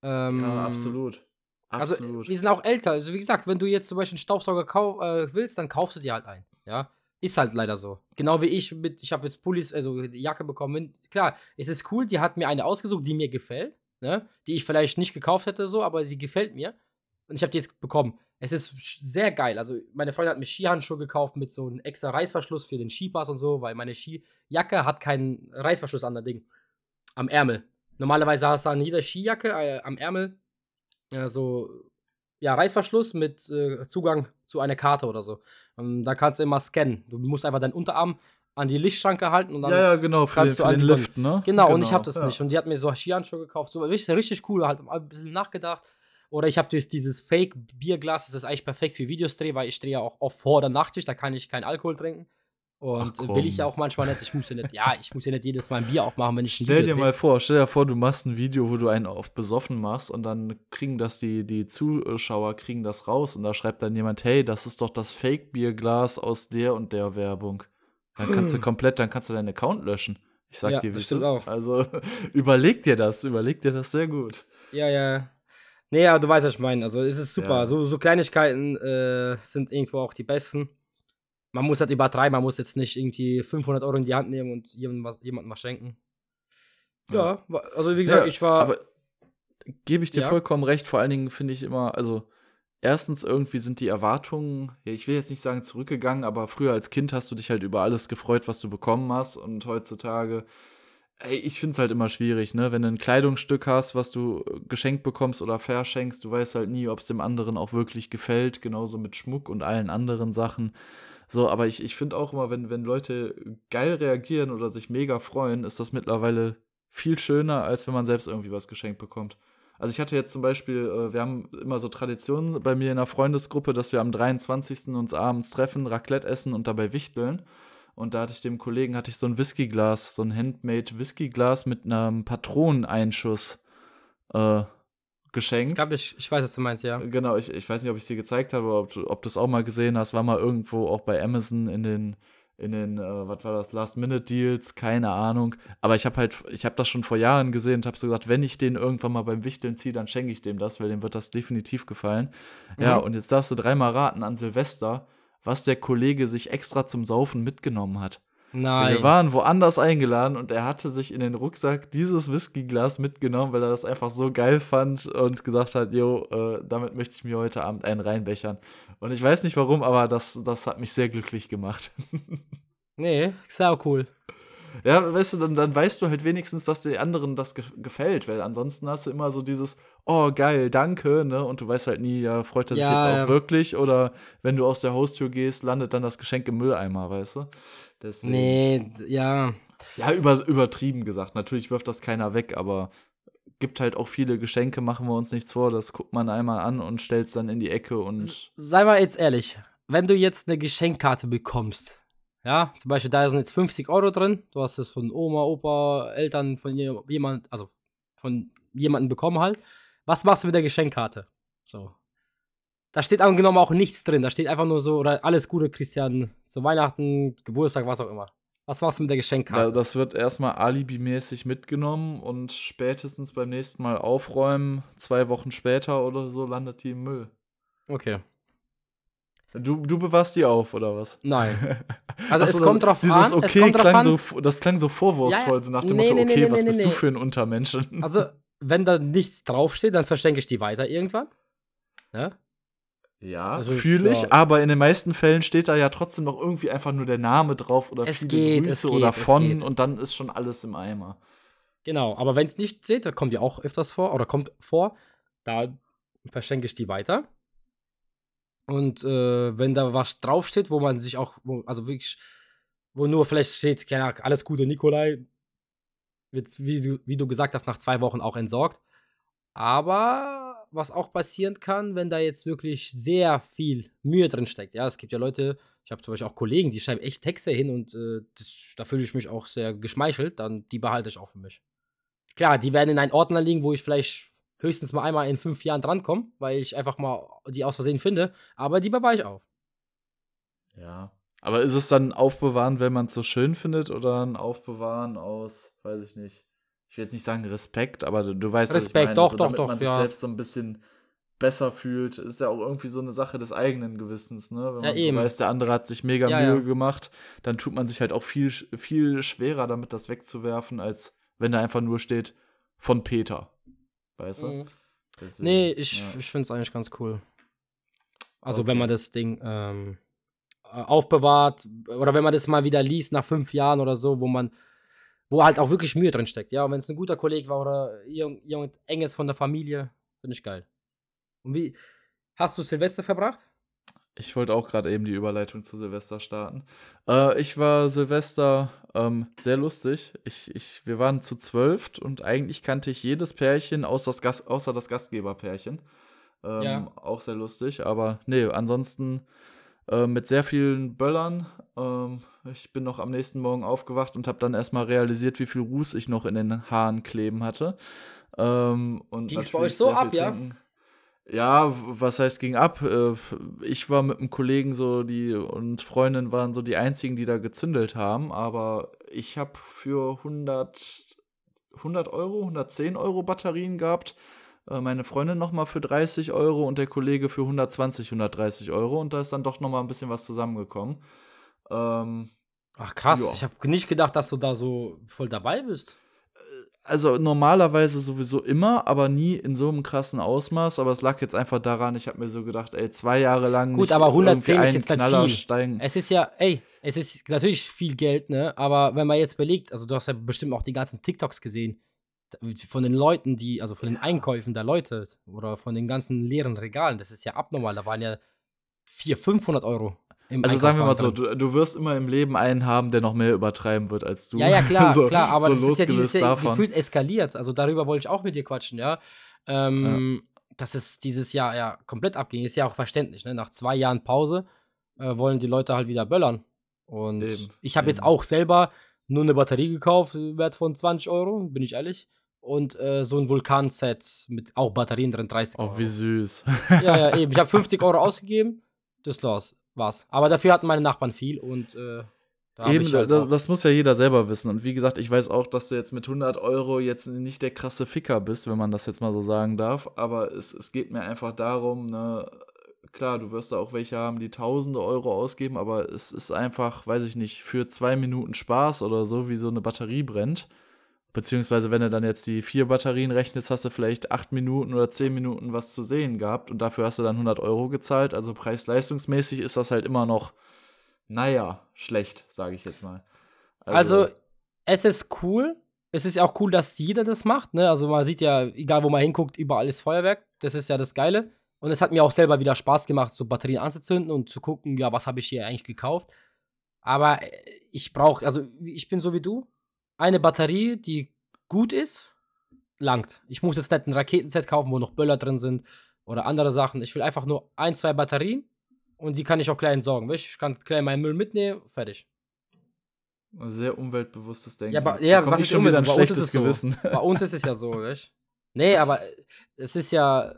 Ähm, Ja, absolut. Also, Absolut. wir sind auch älter. Also, wie gesagt, wenn du jetzt zum Beispiel einen Staubsauger kau äh, willst, dann kaufst du dir halt einen. Ja. Ist halt leider so. Genau wie ich mit, ich habe jetzt Pullis, also die Jacke bekommen. Klar, es ist cool, die hat mir eine ausgesucht, die mir gefällt, ne? Die ich vielleicht nicht gekauft hätte, so, aber sie gefällt mir. Und ich habe die jetzt bekommen. Es ist sehr geil. Also, meine Freundin hat mir Skihandschuhe gekauft mit so einem extra Reißverschluss für den Skipass und so, weil meine Skijacke hat keinen Reißverschluss an der Ding. Am Ärmel. Normalerweise hast du an jeder Skijacke äh, am Ärmel äh, so, ja, Reißverschluss mit äh, Zugang zu einer Karte oder so. Und da kannst du immer scannen. Du musst einfach deinen Unterarm an die Lichtschranke halten und dann. ja, ja, genau, für den, kannst du an den Lift, ne? Genau, und ich habe das ja. nicht. Und die hat mir so Skihandschuhe gekauft. So richtig, richtig cool, halt ein bisschen nachgedacht. Oder ich habe dieses Fake-Bierglas, das ist eigentlich perfekt für Videodreh, weil ich drehe ja auch oft vor oder Nachtisch, da kann ich keinen Alkohol trinken. Und Ach, will ich ja auch manchmal nicht. Ich muss ja nicht, ja, ich muss ja nicht jedes Mal ein Bier aufmachen, wenn ich ein Stell Video dir mal vor, stell dir vor, du machst ein Video, wo du einen auf besoffen machst und dann kriegen das die, die Zuschauer kriegen das raus und da schreibt dann jemand, hey, das ist doch das Fake-Bierglas aus der und der Werbung. Dann kannst du komplett, dann kannst du deinen Account löschen. Ich sag Ja, dir, wie das stimmt ist. auch. Also überleg dir das, überleg dir das sehr gut. Ja, ja. Nee, aber du weißt, was ich meine. Also, es ist super. Ja. So, so Kleinigkeiten äh, sind irgendwo auch die besten. Man muss halt übertreiben, man muss jetzt nicht irgendwie 500 Euro in die Hand nehmen und jemandem was, jemandem was schenken. Ja, wa- also wie gesagt, Ja, ich war. Aber gebe ich dir Ja. vollkommen recht. Vor allen Dingen finde ich immer, also erstens irgendwie sind die Erwartungen, ich will jetzt nicht sagen zurückgegangen, aber früher als Kind hast du dich halt über alles gefreut, was du bekommen hast. Und heutzutage, ey, ich finde es halt immer schwierig, ne? Wenn du ein Kleidungsstück hast, was du äh, geschenkt bekommst oder verschenkst, du weißt halt nie, ob es dem anderen auch wirklich gefällt. Genauso mit Schmuck und allen anderen Sachen. So, aber ich, ich finde auch immer, wenn, wenn Leute geil reagieren oder sich mega freuen, ist das mittlerweile viel schöner, als wenn man selbst irgendwie was geschenkt bekommt. Also ich hatte jetzt zum Beispiel, äh, wir haben immer so Traditionen bei mir in der Freundesgruppe, dass wir am 23. uns abends treffen, Raclette essen und dabei wichteln. Und da hatte ich dem Kollegen, hatte ich so ein Whiskyglas, so ein Handmade Whiskyglas mit einem Patroneneinschuss äh, geschenkt. Ich glaube, ich, ich weiß, was du meinst, ja. Genau, ich, ich weiß nicht, ob ich sie gezeigt habe, ob du, ob du es auch mal gesehen hast. War mal irgendwo auch bei Amazon in den, in den, äh, was war das, Last-Minute-Deals, keine Ahnung. Aber ich habe halt, ich habe das schon vor Jahren gesehen und habe so gesagt, wenn ich den irgendwann mal beim Wichteln ziehe, dann schenke ich dem das, weil dem wird das definitiv gefallen. Ja, Mhm. und jetzt darfst du dreimal raten an Silvester, was der Kollege sich extra zum Saufen mitgenommen hat. Nein. Wir waren woanders eingeladen und er hatte sich in den Rucksack dieses Whiskyglas mitgenommen, weil er das einfach so geil fand und gesagt hat, jo, äh, damit möchte ich mir heute Abend einen reinbechern. Und ich weiß nicht warum, aber das, das hat mich sehr glücklich gemacht. nee, ist ja auch cool. ja, weißt du, dann, dann weißt du halt wenigstens, dass den anderen das ge gefällt, weil ansonsten hast du immer so dieses, oh geil, danke, ne? Und du weißt halt nie, ja, freut er sich Ja, jetzt auch ja. wirklich oder wenn du aus der Haustür gehst, landet dann das Geschenk im Mülleimer, weißt du? Deswegen. Nee, ja. Ja, über, übertrieben gesagt. Natürlich wirft das keiner weg, aber gibt halt auch viele Geschenke, machen wir uns nichts vor. Das guckt man einmal an und stellt es dann in die Ecke und. Sei mal jetzt ehrlich, wenn du jetzt eine Geschenkkarte bekommst, ja, zum Beispiel da sind jetzt 50 Euro drin, du hast es von Oma, Opa, Eltern, von je- jemand, also von jemandem bekommen halt, was machst du mit der Geschenkkarte? So. Da steht angenommen auch nichts drin, da steht einfach nur so, oder alles Gute, Christian, zu Weihnachten, Geburtstag, was auch immer. Was machst du mit der Geschenkkarte? das wird erstmal alibimäßig mitgenommen und spätestens beim nächsten Mal aufräumen, zwei Wochen später oder so, landet die im Müll. okay. Du, du bewahrst die auf, oder was? Nein. Also es so, kommt drauf dieses an. es Okay kommt drauf klang an. so, das klang so vorwurfsvoll, Ja, ja. so nach dem Nee, Motto, nee, okay, nee, was bist du für ein Untermenschen? Also, wenn da nichts draufsteht, dann verschenke ich die weiter irgendwann. Ne? Ja, Also, fühle ich, ja. aber in den meisten Fällen steht da ja trotzdem noch irgendwie einfach nur der Name drauf oder Es viele geht, Grüße es oder geht, es von geht. und dann ist schon alles im Eimer. Genau, aber wenn es nicht steht, da kommt ja auch öfters vor, oder kommt vor, da verschenke ich die weiter. Und äh, wenn da was draufsteht, wo man sich auch, wo, also wirklich, wo nur vielleicht steht, keine Ahnung, alles Gute, Nikolai, wird, wie du, wie du gesagt hast, nach zwei Wochen auch entsorgt. Aber was auch passieren kann, wenn da jetzt wirklich sehr viel Mühe drin steckt. Ja, es gibt ja Leute, ich habe zum Beispiel auch Kollegen, die schreiben echt Texte hin und äh, das, da fühle ich mich auch sehr geschmeichelt. Dann die behalte ich auch für mich. Klar, die werden in einen Ordner liegen, wo ich vielleicht höchstens mal einmal in fünf Jahren drankomme, weil ich einfach mal die aus Versehen finde. Aber die bewahre ich auf. Ja. Aber ist es dann Aufbewahren, wenn man es so schön findet, oder ein Aufbewahren aus, weiß ich nicht. Ich will jetzt nicht sagen Respekt, aber du, du weißt, Respekt, was ich meine. doch, so, doch, damit doch, man sich ja. selbst so ein bisschen besser fühlt, ist ja auch irgendwie so eine Sache des eigenen Gewissens, ne? Wenn Ja, man eben. so weiß, der andere hat sich mega Ja, Mühe ja. gemacht, dann tut man sich halt auch viel, viel schwerer damit, das wegzuwerfen, als wenn da einfach nur steht von Peter. Weißt du? Mhm. Deswegen, Nee, ich, ja. ich finde es eigentlich ganz cool. Also, Okay. wenn man das Ding ähm, äh, aufbewahrt oder wenn man das mal wieder liest nach fünf Jahren oder so, wo man, wo halt auch wirklich Mühe drin steckt. Ja, und wenn es ein guter Kollege war oder irgend, irgend enges von der Familie, finde ich geil. Und wie hast du Silvester verbracht? Ich wollte auch gerade eben die Überleitung zu Silvester starten. Äh, ich war Silvester ähm, sehr lustig. Ich, ich, wir waren zu zwölf und eigentlich kannte ich jedes Pärchen außer das, Gast, außer das Gastgeberpärchen. Ähm, Ja. Auch sehr lustig, aber nee, ansonsten äh, mit sehr vielen Böllern. Ähm, ich bin noch am nächsten Morgen aufgewacht und habe dann erstmal realisiert, wie viel Ruß ich noch in den Haaren kleben hatte. Ähm, und Ging's bei euch so ab, ja? trinken. Ja, w- was heißt ging ab? Äh, Ich war mit einem Kollegen so die und Freundin waren so die einzigen, die da gezündelt haben, aber ich habe für 100, 100 Euro, 110 Euro Batterien gehabt. Äh, Meine Freundin nochmal für 30 Euro und der Kollege für 120, 130 Euro und da ist dann doch nochmal ein bisschen was zusammengekommen. Ähm, Ach krass, Ja. ich habe nicht gedacht, dass du da so voll dabei bist. also normalerweise sowieso immer, aber nie in so einem krassen Ausmaß. Aber es lag jetzt einfach daran, ich habe mir so gedacht, ey, zwei Jahre lang Gut, aber 110 irgendwie ist jetzt Knaller viel. steigen. Es ist ja, ey, es ist natürlich viel Geld, ne? Aber wenn man jetzt belegt, also du hast ja bestimmt auch die ganzen TikToks gesehen, von den Leuten, die, also von den Einkäufen der Leute oder von den ganzen leeren Regalen, das ist ja abnormal. Da waren ja 400, 500 Euro im Also sagen wir mal so, du, du wirst immer im Leben einen haben, der noch mehr übertreiben wird als du. Ja, ja, klar, so, klar, aber so das ist ja dieses Jahr gefühlt eskaliert. Also darüber wollte ich auch mit dir quatschen, ja. Ähm, Dass es dieses Jahr ja komplett abging, ist ja auch verständlich, ne? Nach zwei Jahren Pause äh, wollen die Leute halt wieder böllern. Und Eben, ich habe jetzt auch selber nur eine Batterie gekauft, Wert von 20 Euro, bin ich ehrlich. Und äh, so ein Vulkan-Set mit auch Batterien drin, 30 Oh, Euro. wie süß. Ja, ja, eben. Ich habe 50 Euro ausgegeben, das war's. war's. Aber dafür hatten meine Nachbarn viel und äh, da Eben, halt das, das muss ja jeder selber wissen. Und wie gesagt, ich weiß auch, dass du jetzt mit 100 Euro jetzt nicht der krasse Ficker bist, wenn man das jetzt mal so sagen darf. Aber es, es geht mir einfach darum, ne, klar, du wirst da auch welche haben, die tausende Euro ausgeben, aber es ist einfach, weiß ich nicht, für zwei Minuten Spaß oder so, wie so eine Batterie brennt. Beziehungsweise, wenn du dann jetzt die vier Batterien rechnest, hast du vielleicht acht Minuten oder zehn Minuten was zu sehen gehabt und dafür hast du dann 100 Euro gezahlt. Also preis-leistungsmäßig ist das halt immer noch, naja, schlecht, sage ich jetzt mal. Also, es ist cool. Es ist ja auch cool, dass jeder das macht. Ne? Also, man sieht ja, egal wo man hinguckt, überall ist Feuerwerk. Das ist ja das Geile. Und es hat mir auch selber wieder Spaß gemacht, so Batterien anzuzünden und zu gucken, ja, was habe ich hier eigentlich gekauft. Aber äh, ich brauche, also ich bin so wie du, eine Batterie, die gut ist, langt. Ich muss jetzt nicht ein Raketenset kaufen, wo noch Böller drin sind oder andere Sachen. Ich will einfach nur ein, zwei Batterien und die kann ich auch klein entsorgen. Ich kann klein meinen Müll mitnehmen, fertig. Sehr umweltbewusstes Denken. Ja, aber- ja, was ich ist schon wieder ein? Bei uns ist schlechtes es so. Gewissen. Bei uns ist es ja so, weißt Nee, aber es ist ja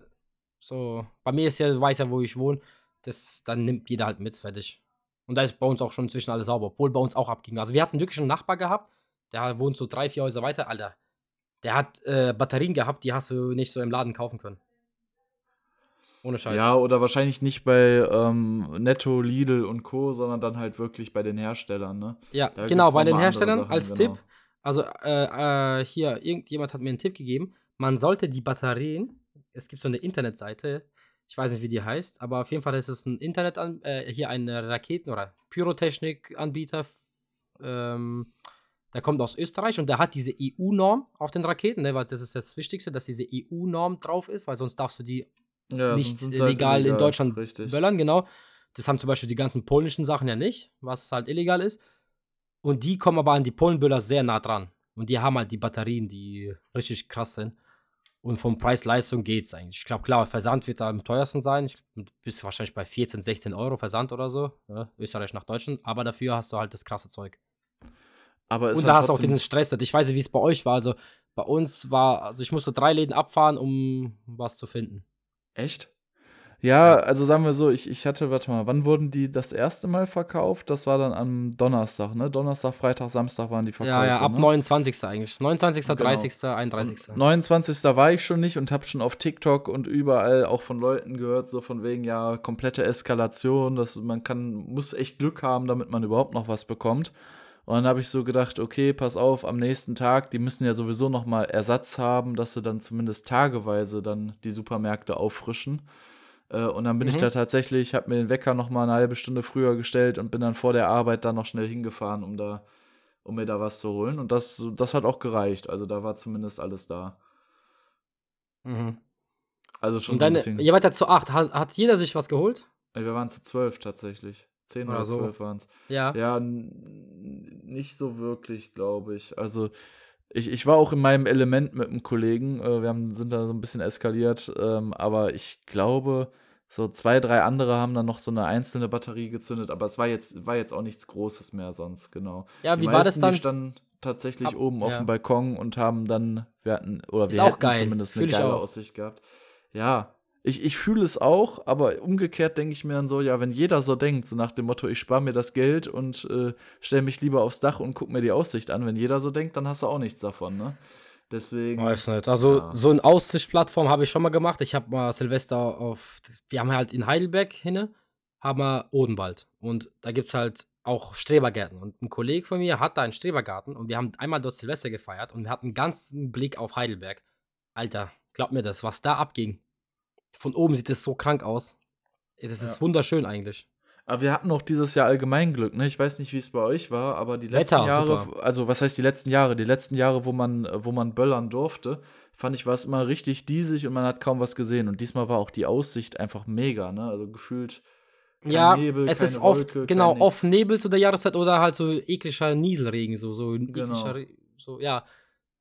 so, bei mir ist ja, du weißt ja, wo ich wohne, das, dann nimmt jeder halt mit, fertig. Und da ist bei uns auch schon inzwischen alles sauber, obwohl bei uns auch abging. Also wir hatten wirklich einen Nachbar gehabt, der wohnt so drei, vier Häuser weiter, Alter. Der hat äh, Batterien gehabt, die hast du nicht so im Laden kaufen können. Ohne Scheiß. Ja, oder wahrscheinlich nicht bei ähm, Netto, Lidl und Co., sondern dann halt wirklich bei den Herstellern, ne? Ja, Da genau, bei den Herstellern Sachen, als genau. Tipp. Also, äh, äh, hier, irgendjemand hat mir einen Tipp gegeben. Man sollte die Batterien, es gibt so eine Internetseite, ich weiß nicht, wie die heißt, aber auf jeden Fall ist es ein Internet, äh, hier ein Raketen- oder Pyrotechnik-Anbieter, ähm, der kommt aus Österreich und der hat diese EU-Norm auf den Raketen, ne, weil das ist das Wichtigste, dass diese EU-Norm drauf ist, weil sonst darfst du die Ja, nicht sind's halt legal in illegal, Deutschland richtig. böllern, genau. Das haben zum Beispiel die ganzen polnischen Sachen ja nicht, was halt illegal ist. Und die kommen aber an die Polenböller sehr nah dran. Und die haben halt die Batterien, die richtig krass sind. Und vom Preis-Leistung geht's eigentlich. Ich glaube, klar, Versand wird da am teuersten sein. Ich bist wahrscheinlich bei 14, 16 Euro Versand oder so. Ne? Österreich nach Deutschland. Aber dafür hast du halt das krasse Zeug. Aber Und da hast du auch diesen Stress. Ich weiß nicht, wie es bei euch war. Also bei uns war, also ich musste drei Läden abfahren, um was zu finden. Echt? Ja, also sagen wir so, ich, ich hatte, warte mal, wann wurden die das erste Mal verkauft? Das war dann am Donnerstag, ne? Donnerstag, Freitag, Samstag waren die Verkäufe. Ja, ja, ab ne? 29. eigentlich. 29., Genau. 30., 31. Und 29. war ich schon nicht und habe schon auf TikTok und überall auch von Leuten gehört, so von wegen, ja, komplette Eskalation, dass man kann, muss echt Glück haben, damit man überhaupt noch was bekommt. Und dann habe ich so gedacht, okay, pass auf, am nächsten Tag, die müssen ja sowieso noch mal Ersatz haben, dass sie dann zumindest tageweise dann die Supermärkte auffrischen. Äh, Und dann bin ich Mhm. da tatsächlich, habe mir den Wecker noch mal eine halbe Stunde früher gestellt und bin dann vor der Arbeit dann noch schnell hingefahren, um da, um mir da was zu holen. Und das, das hat auch gereicht. Also da war zumindest alles da. Mhm. Also schon Und so ein dann, bisschen. ihr wart ja zu acht. Hat, hat jeder sich was geholt? Ey, Wir waren zu zwölf tatsächlich. Zehn Oder oder so. zwölf waren es. Ja. Ja, nicht so wirklich, glaube ich. Also ich, ich war auch in meinem Element mit einem Kollegen. Äh, wir haben, sind da so ein bisschen eskaliert. Ähm, aber ich glaube, so zwei, drei andere haben dann noch so eine einzelne Batterie gezündet. Aber es war jetzt, war jetzt auch nichts Großes mehr sonst, genau. Ja, wie war das meisten, dann? Die standen tatsächlich Ab- oben auf ja. dem Balkon und haben dann, wir hatten, oder wir auch hätten geil. zumindest eine Fühl geile. Aussicht gehabt. Ja, ich, ich fühle es auch, aber umgekehrt denke ich mir dann so, ja, wenn jeder so denkt, so nach dem Motto, ich spare mir das Geld und äh, stelle mich lieber aufs Dach und guck mir die Aussicht an, wenn jeder so denkt, dann hast du auch nichts davon, ne? Deswegen, Weiß nicht. Also, Ja. so eine Aussichtplattform habe ich schon mal gemacht. Ich habe mal Silvester auf. Wir haben halt in Heidelberg hinne, haben wir Odenwald. Und da gibt es halt auch Strebergärten. Und ein Kollege von mir hat da einen Strebergarten und wir haben einmal dort Silvester gefeiert und wir hatten einen ganzen Blick auf Heidelberg. Alter, glaub mir das, was da abging. Von oben sieht das so krank aus. Das ist Ja. wunderschön eigentlich. Aber wir hatten auch dieses Jahr allgemein Glück, ne? Ich weiß nicht, wie es bei euch war, aber die letzten Wetter, Jahre, super. also was heißt die letzten Jahre? Die letzten Jahre, wo man, wo man böllern durfte, fand ich, war es immer richtig diesig und man hat kaum was gesehen. Und diesmal war auch die Aussicht einfach mega, ne? Also gefühlt. ja, Nebel, es ist oft, Wolke, genau, oft. Nebel zu der Jahreszeit oder halt so ekliger Nieselregen, so, so Genau. ekliger, Re- so, ja.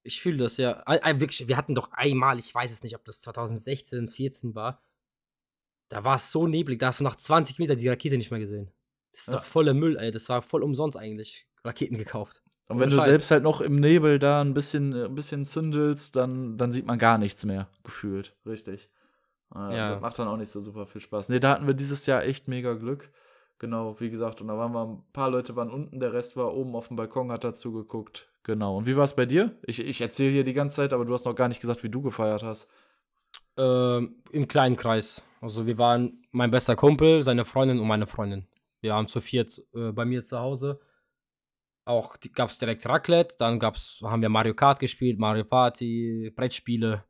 Ich fühle das, ja. Wirklich, wir hatten doch einmal, ich weiß es nicht, ob das 2016, 14 war, da war es so neblig, da hast du nach 20 Metern die Rakete nicht mehr gesehen. Das ist Ja. doch voller Müll, ey. Das war voll umsonst eigentlich, Raketen gekauft. Und wenn du Scheiß. selbst halt noch im Nebel da ein bisschen, ein bisschen zündelst, dann, dann sieht man gar nichts mehr, gefühlt. Richtig. Äh, Ja. Das macht dann auch nicht so super viel Spaß. Nee, da hatten wir dieses Jahr echt mega Glück. Genau, wie gesagt, und da waren wir, ein paar Leute waren unten, der Rest war oben auf dem Balkon, hat dazu geguckt. Genau. Und wie war es bei dir? Ich, ich erzähle hier die ganze Zeit, aber du hast noch gar nicht gesagt, wie du gefeiert hast. Ähm, Im kleinen Kreis. Also wir waren mein bester Kumpel, seine Freundin und meine Freundin. Wir haben zu viert äh, bei mir zu Hause. Auch gab es direkt Raclette, dann gab's, haben wir Mario Kart gespielt, Mario Party, Brettspiele.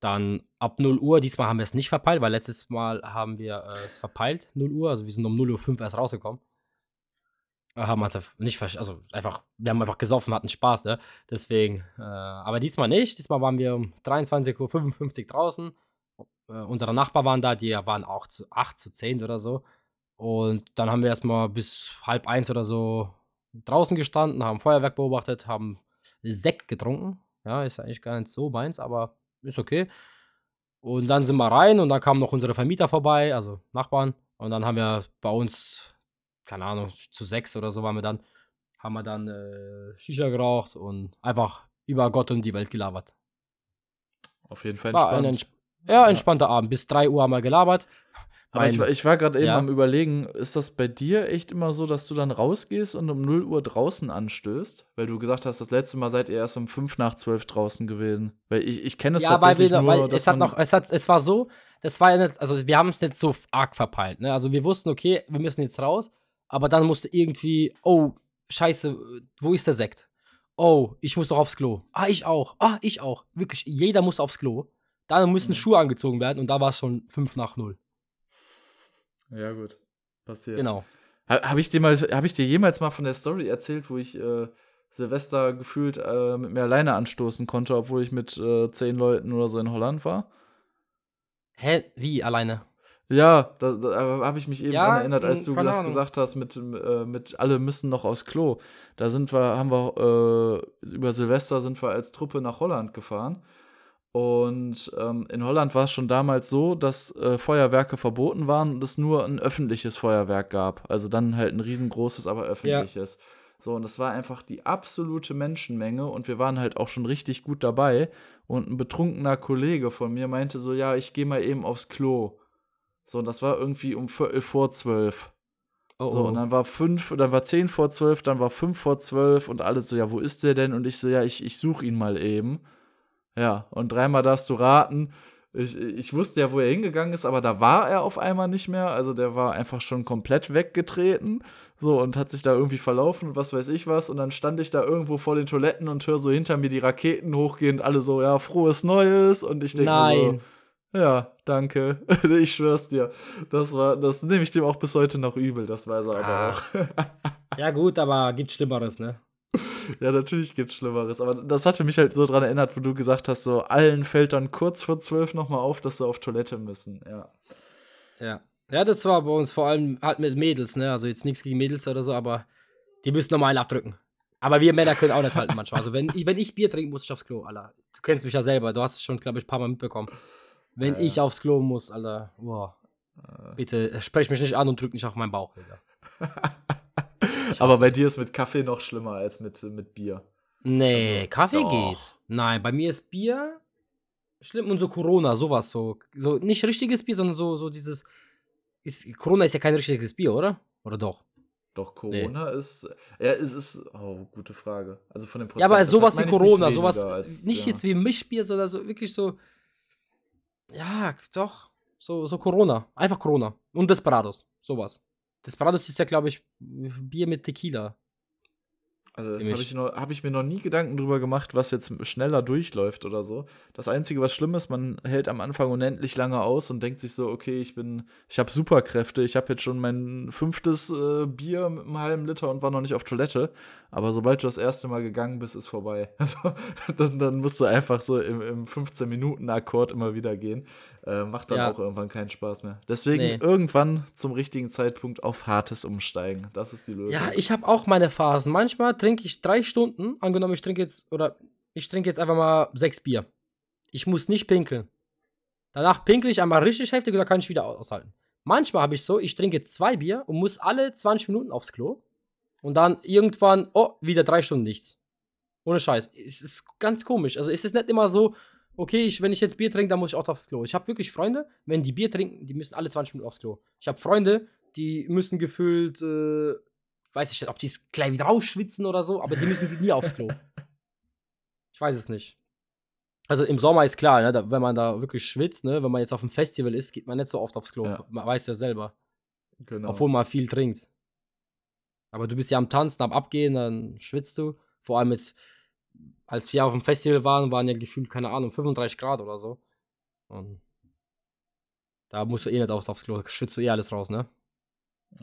Dann ab 0 Uhr, diesmal haben wir es nicht verpeilt, weil letztes Mal haben wir äh, es verpeilt, 0 Uhr. Also wir sind um 0 Uhr 5 erst rausgekommen. Haben also nicht also einfach, wir haben einfach gesoffen, hatten Spaß, ne? Deswegen, äh, aber diesmal nicht. Diesmal waren wir um 23.55 Uhr draußen. Äh, unsere Nachbarn waren da, die waren auch zu 8, zu 10 oder so. Und dann haben wir erstmal bis halb eins oder so draußen gestanden, haben Feuerwerk beobachtet, haben Sekt getrunken. Ja, ist eigentlich gar nicht so meins, aber ist okay. Und dann sind wir rein und dann kamen noch unsere Vermieter vorbei, also Nachbarn. Und dann haben wir bei uns, keine Ahnung, zu sechs oder so waren wir dann, haben wir dann äh, Shisha geraucht und einfach über Gott und die Welt gelabert. Auf jeden Fall War ein entspannt. entsp ja, entspannter Abend. Bis 3 Uhr haben wir gelabert. Aber ich, war- ich war gerade eben Ja. am überlegen, ist das bei dir echt immer so, dass du dann rausgehst und um 0 Uhr draußen anstößt? Weil du gesagt hast, das letzte Mal seid ihr erst um 5 nach 12 draußen gewesen. Weil ich, ich kenne es ja, weil, tatsächlich wir, nur, weil es hat noch, es hat, es war so, das war ja nicht, also wir haben es nicht so arg verpeilt, ne? Also wir wussten, okay, wir müssen jetzt raus, aber dann musste irgendwie, oh, scheiße, wo ist der Sekt? Oh, ich muss doch aufs Klo. Ah, ich auch. Ah, ich auch. Wirklich, jeder muss aufs Klo. Dann müssen Mhm. Schuhe angezogen werden und da war es schon 5 nach 0. Ja, gut. Passiert. Genau. Habe ich, dir mal- hab ich dir jemals mal von der Story erzählt, wo ich äh, Silvester gefühlt äh, mit mir alleine anstoßen konnte, obwohl ich mit äh, zehn Leuten oder so in Holland war? Hä, wie alleine? Ja, da, da habe ich mich eben Ja, dran erinnert, als du das Ahnung. gesagt hast, mit, äh, mit alle müssen noch aufs Klo. Da sind wir, haben wir äh, über Silvester sind wir als Truppe nach Holland gefahren. Und ähm, in Holland war es schon damals so, dass äh, Feuerwerke verboten waren und es nur ein öffentliches Feuerwerk gab. Also dann halt ein riesengroßes, aber öffentliches. Ja. So, und das war einfach die absolute Menschenmenge und wir waren halt auch schon richtig gut dabei. Und ein betrunkener Kollege von mir meinte so, ja, ich gehe mal eben aufs Klo. So, und das war irgendwie um Viertel vor zwölf. Oh, so, und oh. dann war fünf, dann war zehn vor zwölf, dann war fünf vor zwölf und alle so, ja, wo ist der denn? Und ich so, ja, ich, ich suche ihn mal eben. Ja, und dreimal darfst du raten. Ich, ich wusste ja, wo er hingegangen ist, aber da war er auf einmal nicht mehr. Also der war einfach schon komplett weggetreten. So, und hat sich da irgendwie verlaufen und was weiß ich was. Und dann stand ich da irgendwo vor den Toiletten und höre so hinter mir die Raketen hochgehen, alle so, ja, frohes Neues. Und ich denke so, ja, danke. ich schwör's dir. Das war, das nehme ich dem auch bis heute noch übel, das weiß er ah. aber auch. ja, gut, aber gibt Schlimmeres, ne? Ja, natürlich gibt's Schlimmeres. Aber das hatte mich halt so dran erinnert, wo du gesagt hast, so allen fällt dann kurz vor zwölf nochmal auf, dass sie auf Toilette müssen. Ja. Ja. Ja, das war bei uns vor allem halt mit Mädels, ne? Also jetzt nichts gegen Mädels oder so, aber die müssen normal abdrücken. Aber wir Männer können auch nicht halten manchmal. Also wenn ich, wenn ich Bier trinke, muss ich aufs Klo, Alter. Du kennst mich ja selber, du hast es schon, glaube ich, ein paar Mal mitbekommen. Wenn ja, ich aufs Klo muss, Alter, boah. Äh. Bitte sprech mich nicht an und drück nicht auf meinen Bauch, Digga. Aber bei dir ist mit Kaffee noch schlimmer als mit, mit Bier. Nee, also, Kaffee doch. geht. Nein, bei mir ist Bier schlimm und so Corona, sowas so. So nicht richtiges Bier, sondern so, so dieses. Ist, Corona ist ja kein richtiges Bier, oder? Oder doch? Doch, Corona nee. ist. Ja, es ist. Oh, gute Frage. Also von dem Prozent, Ja, aber sowas wie Corona, nicht sowas. Als, nicht ja. jetzt wie Mischbier, sondern so wirklich so. Ja, doch. So, so Corona. Einfach Corona. Und Desperados. Sowas. Desperados ist ja, glaube ich, Bier mit Tequila. Also habe ich, hab ich mir noch nie Gedanken drüber gemacht, was jetzt schneller durchläuft oder so. Das Einzige, was schlimm ist, man hält am Anfang unendlich lange aus und denkt sich so, okay, ich bin, ich habe Superkräfte, ich habe jetzt schon mein fünftes äh, Bier mit einem halben Liter und war noch nicht auf Toilette. Aber sobald du das erste Mal gegangen bist, ist vorbei. Also, dann, dann musst du einfach so im, im 15-Minuten-Akkord immer wieder gehen. Äh, macht dann ja. auch irgendwann keinen Spaß mehr. Deswegen nee. irgendwann zum richtigen Zeitpunkt auf Hartes umsteigen. Das ist die Lösung. Ja, ich habe auch meine Phasen. Manchmal trinke ich drei Stunden. Angenommen, ich trinke jetzt, oder ich trinke jetzt einfach mal sechs Bier. Ich muss nicht pinkeln. Danach pinkel ich einmal richtig heftig und dann kann ich wieder aushalten. Manchmal habe ich so, ich trinke zwei Bier und muss alle 20 Minuten aufs Klo. Und dann irgendwann, oh, wieder drei Stunden nichts. Ohne Scheiß. Es ist ganz komisch. Also es ist nicht immer so, okay, ich, wenn ich jetzt Bier trinke, dann muss ich auch aufs Klo. Ich habe wirklich Freunde, wenn die Bier trinken, die müssen alle 20 Minuten aufs Klo. Ich habe Freunde, die müssen gefühlt, äh, weiß ich nicht, ob die es gleich wieder rausschwitzen oder so, aber die müssen nie aufs Klo. Ich weiß es nicht. Also im Sommer ist klar, ne, da, wenn man da wirklich schwitzt, ne, wenn man jetzt auf einem Festival ist, geht man nicht so oft aufs Klo. Ja. Man weiß ja selber. Genau. Obwohl man viel trinkt. Aber du bist ja am Tanzen, am Abgehen, dann schwitzt du. Vor allem jetzt als wir auf dem Festival waren, waren ja gefühlt, keine Ahnung, 35 Grad oder so. Und da musst du eh nicht aufs, aufs Klo, schwitzt du eh alles raus, ne?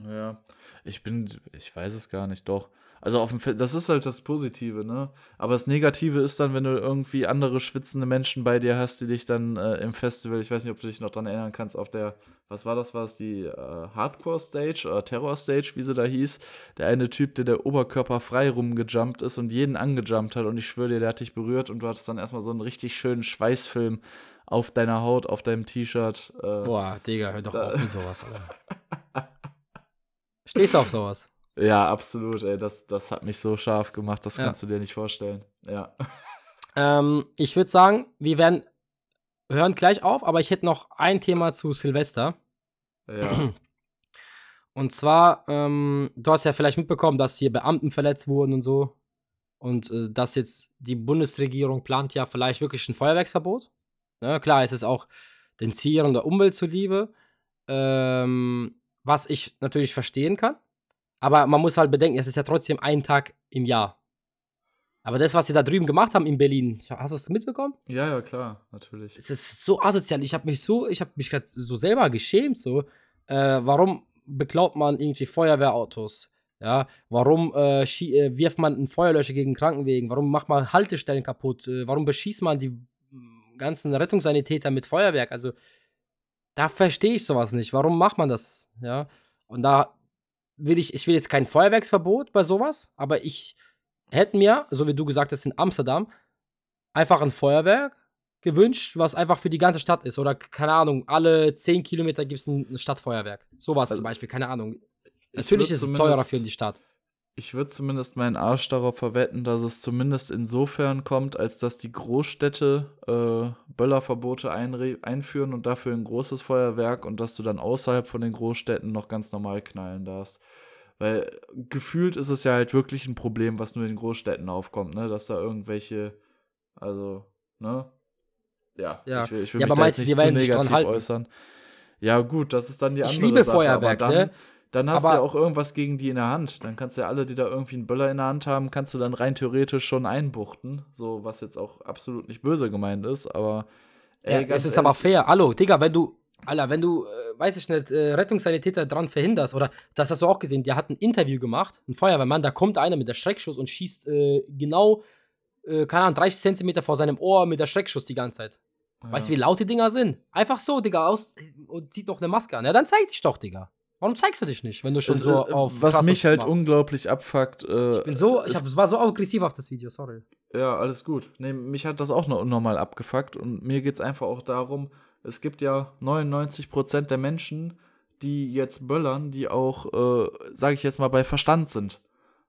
Ja, ich bin, ich weiß es gar nicht, doch. Also auf dem Fe das ist halt das Positive, ne? Aber das Negative ist dann, wenn du irgendwie andere schwitzende Menschen bei dir hast, die dich dann äh, im Festival, ich weiß nicht, ob du dich noch dran erinnern kannst, auf der, was war das, war es die äh, Hardcore-Stage oder Terror-Stage, wie sie da hieß? Der eine Typ, der der Oberkörper frei rumgejumpt ist und jeden angejumpt hat und ich schwöre dir, der hat dich berührt und du hattest dann erstmal so einen richtig schönen Schweißfilm auf deiner Haut, auf deinem T-Shirt. Äh, Boah, Digga, hör doch auf mit sowas, Alter. Stehst du auf sowas? Ja, absolut, ey. Das, das hat mich so scharf gemacht, das ja. kannst du dir nicht vorstellen. Ja. Ähm, ich würde sagen, wir werden hören gleich auf, aber ich hätte noch ein Thema zu Silvester. Ja. Und zwar, ähm, du hast ja vielleicht mitbekommen, dass hier Beamten verletzt wurden und so. Und äh, dass jetzt die Bundesregierung plant ja vielleicht wirklich ein Feuerwerksverbot. Ja, klar, es ist auch den Zielen der Umwelt zuliebe. Ähm, was ich natürlich verstehen kann. Aber man muss halt bedenken, es ist ja trotzdem ein Tag im Jahr. Aber das, was sie da drüben gemacht haben in Berlin, hast du es mitbekommen? Ja, ja, klar, natürlich. Es ist so asozial. Ich habe mich so, ich habe mich gerade so selber geschämt. So, äh, warum beklaut man irgendwie Feuerwehrautos? Ja, warum äh, äh, wirft man einen Feuerlöscher gegen Krankenwegen? Warum macht man Haltestellen kaputt? Äh, warum beschießt man die mm, ganzen Rettungssanitäter mit Feuerwerk? Also, da verstehe ich sowas nicht. Warum macht man das? Ja, und da will ich, ich will jetzt kein Feuerwerksverbot bei sowas, aber ich hätte mir, so wie du gesagt hast, in Amsterdam, einfach ein Feuerwerk gewünscht, was einfach für die ganze Stadt ist. Oder, keine Ahnung, alle 10 Kilometer gibt es ein Stadtfeuerwerk. Sowas Also, zum Beispiel, keine Ahnung. Ich Natürlich ist es teurer für die Stadt. Ich würde zumindest meinen Arsch darauf verwetten, dass es zumindest insofern kommt, als dass die Großstädte äh, Böllerverbote einführen und dafür ein großes Feuerwerk und dass du dann außerhalb von den Großstädten noch ganz normal knallen darfst. Weil gefühlt ist es ja halt wirklich ein Problem, was nur in den Großstädten aufkommt, ne? Dass da irgendwelche, also, ne? Ja, Ja. ich will, ich will Ja, mich aber da meinst jetzt nicht zu negativ äußern. Ja, gut, das ist dann die Ich andere liebe Sache, Feuerwerk, aber dann, ne? Dann hast Aber- du ja auch irgendwas gegen die in der Hand. Dann kannst du ja alle, die da irgendwie einen Böller in der Hand haben, kannst du dann rein theoretisch schon einbuchten. So, was jetzt auch absolut nicht böse gemeint ist, aber Ja, es ist aber fair. Hallo, Digga, wenn du, Alter, wenn du, äh, weiß ich nicht, äh, Rettungssanitäter dran verhinderst, oder das hast du auch gesehen, der hat ein Interview gemacht, ein Feuerwehrmann, da kommt einer mit der Schreckschuss und schießt äh, genau, äh, keine Ahnung, 30 Zentimeter vor seinem Ohr mit der Schreckschuss die ganze Zeit. Weißt du, wie laut die Dinger sind? Einfach so, Digga, aus und zieht noch eine Maske an. Ja, dann zeig dich doch, Digga. Warum zeigst du dich nicht, wenn du schon Es, so äh, auf was mich halt machst? unglaublich abfuckt. Äh, Ich bin so, ich hab, es war so aggressiv auf das Video, sorry. Ja, alles gut. Nee, mich hat das auch noch unnormal abgefuckt und mir geht es einfach auch darum, es gibt ja 99% der Menschen, die jetzt böllern, die auch, äh, sage ich jetzt mal, bei Verstand sind.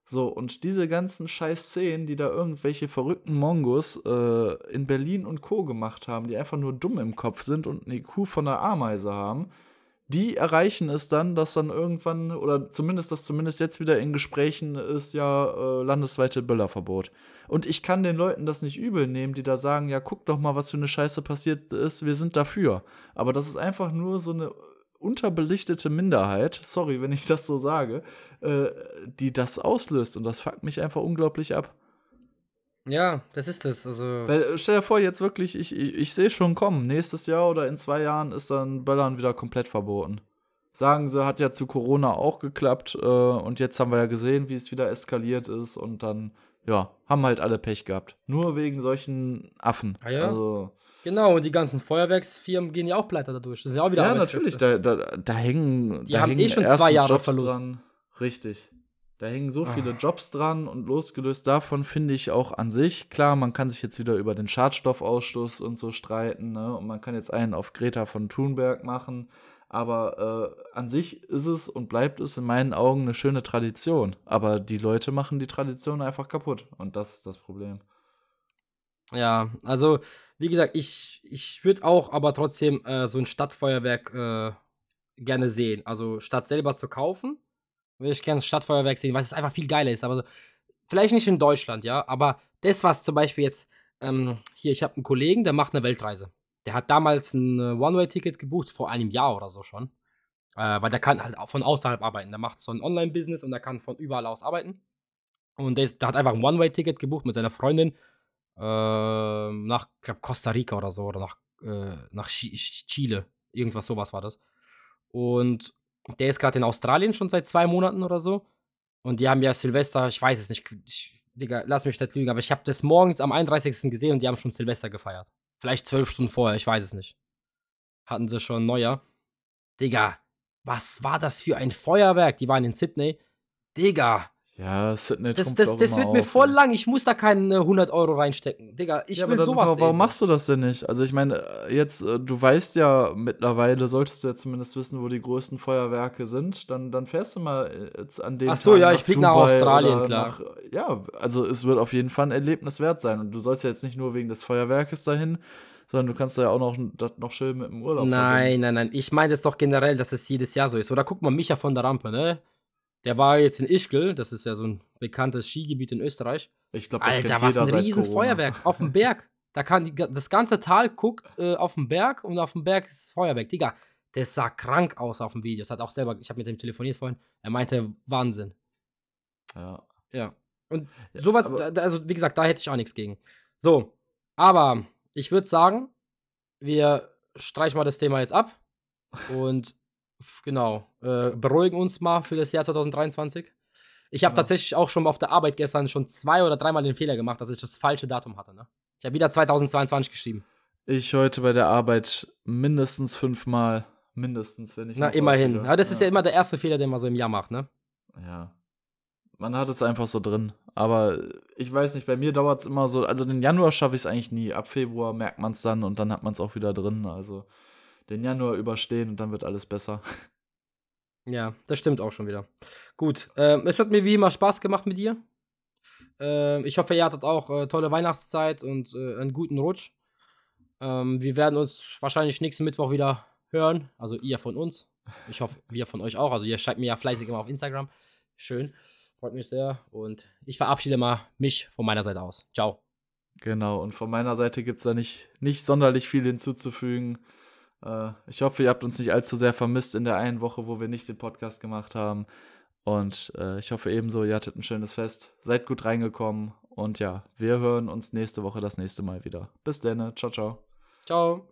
So, und diese ganzen scheiß Szenen, die da irgendwelche verrückten Mongos äh, in Berlin und Co. gemacht haben, die einfach nur dumm im Kopf sind und eine IQ von einer Ameise haben, die erreichen es dann, dass dann irgendwann, oder zumindest, dass zumindest jetzt wieder in Gesprächen ist, ja, äh, landesweite Böllerverbot. Und ich kann den Leuten das nicht übel nehmen, die da sagen, ja, guck doch mal, was für eine Scheiße passiert ist, wir sind dafür. Aber das ist einfach nur so eine unterbelichtete Minderheit, sorry, wenn ich das so sage, äh, die das auslöst. Und das fuckt mich einfach unglaublich ab. Ja, das ist es. Also, Weil, äh, stell dir vor, jetzt wirklich, ich, ich, ich sehe schon kommen, nächstes Jahr oder in zwei Jahren ist dann Böllern wieder komplett verboten. Sagen sie, hat ja zu Corona auch geklappt äh, und jetzt haben wir ja gesehen, wie es wieder eskaliert ist und dann, ja, haben halt alle Pech gehabt. Nur wegen solchen Affen. Ah ja? Also, genau, und die ganzen Feuerwerksfirmen gehen ja auch pleite dadurch. Das sind ja auch wieder ja, natürlich, da, da, da hängen. Die da haben hängen eh schon zwei Jahre Jobs Verlust. Dran. Richtig. Da hängen so viele Ah. Jobs dran und losgelöst davon finde ich auch an sich, klar, man kann sich jetzt wieder über den Schadstoffausstoß und so streiten, ne? Und man kann jetzt einen auf Greta von Thunberg machen. Aber äh, an sich ist es und bleibt es in meinen Augen eine schöne Tradition. Aber die Leute machen die Tradition einfach kaputt. Und das ist das Problem. Ja, also, wie gesagt, ich, ich würde auch aber trotzdem äh, so ein Stadtfeuerwerk äh, gerne sehen. Also, statt selber zu kaufen, würde ich gerne ein Stadtfeuerwerk sehen, weil es einfach viel geiler ist. Aber vielleicht nicht in Deutschland, ja, aber das, was zum Beispiel jetzt, ähm, hier, ich habe einen Kollegen, der macht eine Weltreise. Der hat damals ein äh, One-Way-Ticket gebucht, vor einem Jahr oder so schon. Äh, weil der kann halt auch von außerhalb arbeiten. Der macht so ein Online-Business und der kann von überall aus arbeiten. Und der, ist, der hat einfach ein One-Way-Ticket gebucht mit seiner Freundin ähm, nach, glaub, Costa Rica oder so, oder nach, äh, nach Chi Chile. Irgendwas sowas war das. Und der ist gerade in Australien schon seit zwei Monaten oder so. Und die haben ja Silvester, ich weiß es nicht, ich, Digga, lass mich nicht lügen, aber ich habe das morgens am 31. gesehen und die haben schon Silvester gefeiert. Vielleicht zwölf Stunden vorher, ich weiß es nicht. Hatten sie schon Neujahr. Digga, was war das für ein Feuerwerk? Die waren in Sydney. Digga, Ja, Sydney das, das, das wird mir auf, voll ne? lang. Ich muss da keine 100 Euro reinstecken. Digga, ich ja, will aber dann, sowas wa- Warum sehen. machst du das denn nicht? Also ich meine, äh, jetzt, äh, du weißt ja mittlerweile, solltest du ja zumindest wissen, wo die größten Feuerwerke sind, dann, dann fährst du mal äh, jetzt an den Ach so, Tagen ja, ich flieg nach Australien, klar. Nach, ja, also es wird auf jeden Fall ein Erlebnis wert sein. Und du sollst ja jetzt nicht nur wegen des Feuerwerkes dahin, sondern du kannst da ja auch noch, das noch schön mit dem Urlaub Nein, nein, nein. Ich meine das doch generell, dass es jedes Jahr so ist. Oder guck mal, Micha von der Rampe, ne? Der war jetzt in Ischgl, das ist ja so ein bekanntes Skigebiet in Österreich. Ich glaube, das Alter, was ein riesen. Feuerwerk auf dem Berg. Da kann die, das ganze Tal guckt äh, auf den Berg und auf dem Berg ist Feuerwerk. Digga, das sah krank aus auf dem Video. Das hat auch selber, ich habe mit ihm telefoniert vorhin. Er meinte, Wahnsinn. Ja. Ja. Und Ja, sowas, da, also wie gesagt, da hätte ich auch nichts gegen. So, aber ich würde sagen, wir streichen mal das Thema jetzt ab und genau, äh, beruhigen uns mal für das Jahr 2023. Ich habe Genau. tatsächlich auch schon auf der Arbeit gestern schon zwei oder dreimal den Fehler gemacht, dass ich das falsche Datum hatte. Ne? Ich habe wieder 2022 geschrieben. Ich heute bei der Arbeit mindestens fünfmal. Mindestens, wenn ich Na, immerhin. Aber das ist ja immer der erste Fehler, den man so im Jahr macht, ne? Ja. man hat es einfach so drin. Aber ich weiß nicht, bei mir dauert es immer so, also den Januar schaffe ich es eigentlich nie. Ab Februar merkt man es dann und dann hat man es auch wieder drin. Also den Januar überstehen und dann wird alles besser. Ja, das stimmt auch schon wieder. Gut, ähm, es hat mir wie immer Spaß gemacht mit dir. Ähm, ich hoffe, ihr hattet auch äh, tolle Weihnachtszeit und äh, einen guten Rutsch. Ähm, wir werden uns wahrscheinlich nächsten Mittwoch wieder hören. Also ihr von uns. Ich hoffe, wir von euch auch. Also ihr schreibt mir ja fleißig immer auf Instagram. Schön. Freut mich sehr. Und ich verabschiede mal mich von meiner Seite aus. Ciao. Genau, und von meiner Seite gibt es da nicht, nicht sonderlich viel hinzuzufügen. Äh, ich hoffe, ihr habt uns nicht allzu sehr vermisst in der einen Woche, wo wir nicht den Podcast gemacht haben. Und äh, ich hoffe ebenso, ihr hattet ein schönes Fest. Seid gut reingekommen. Und ja, wir hören uns nächste Woche das nächste Mal wieder. Bis dann. Ciao, ciao. Ciao.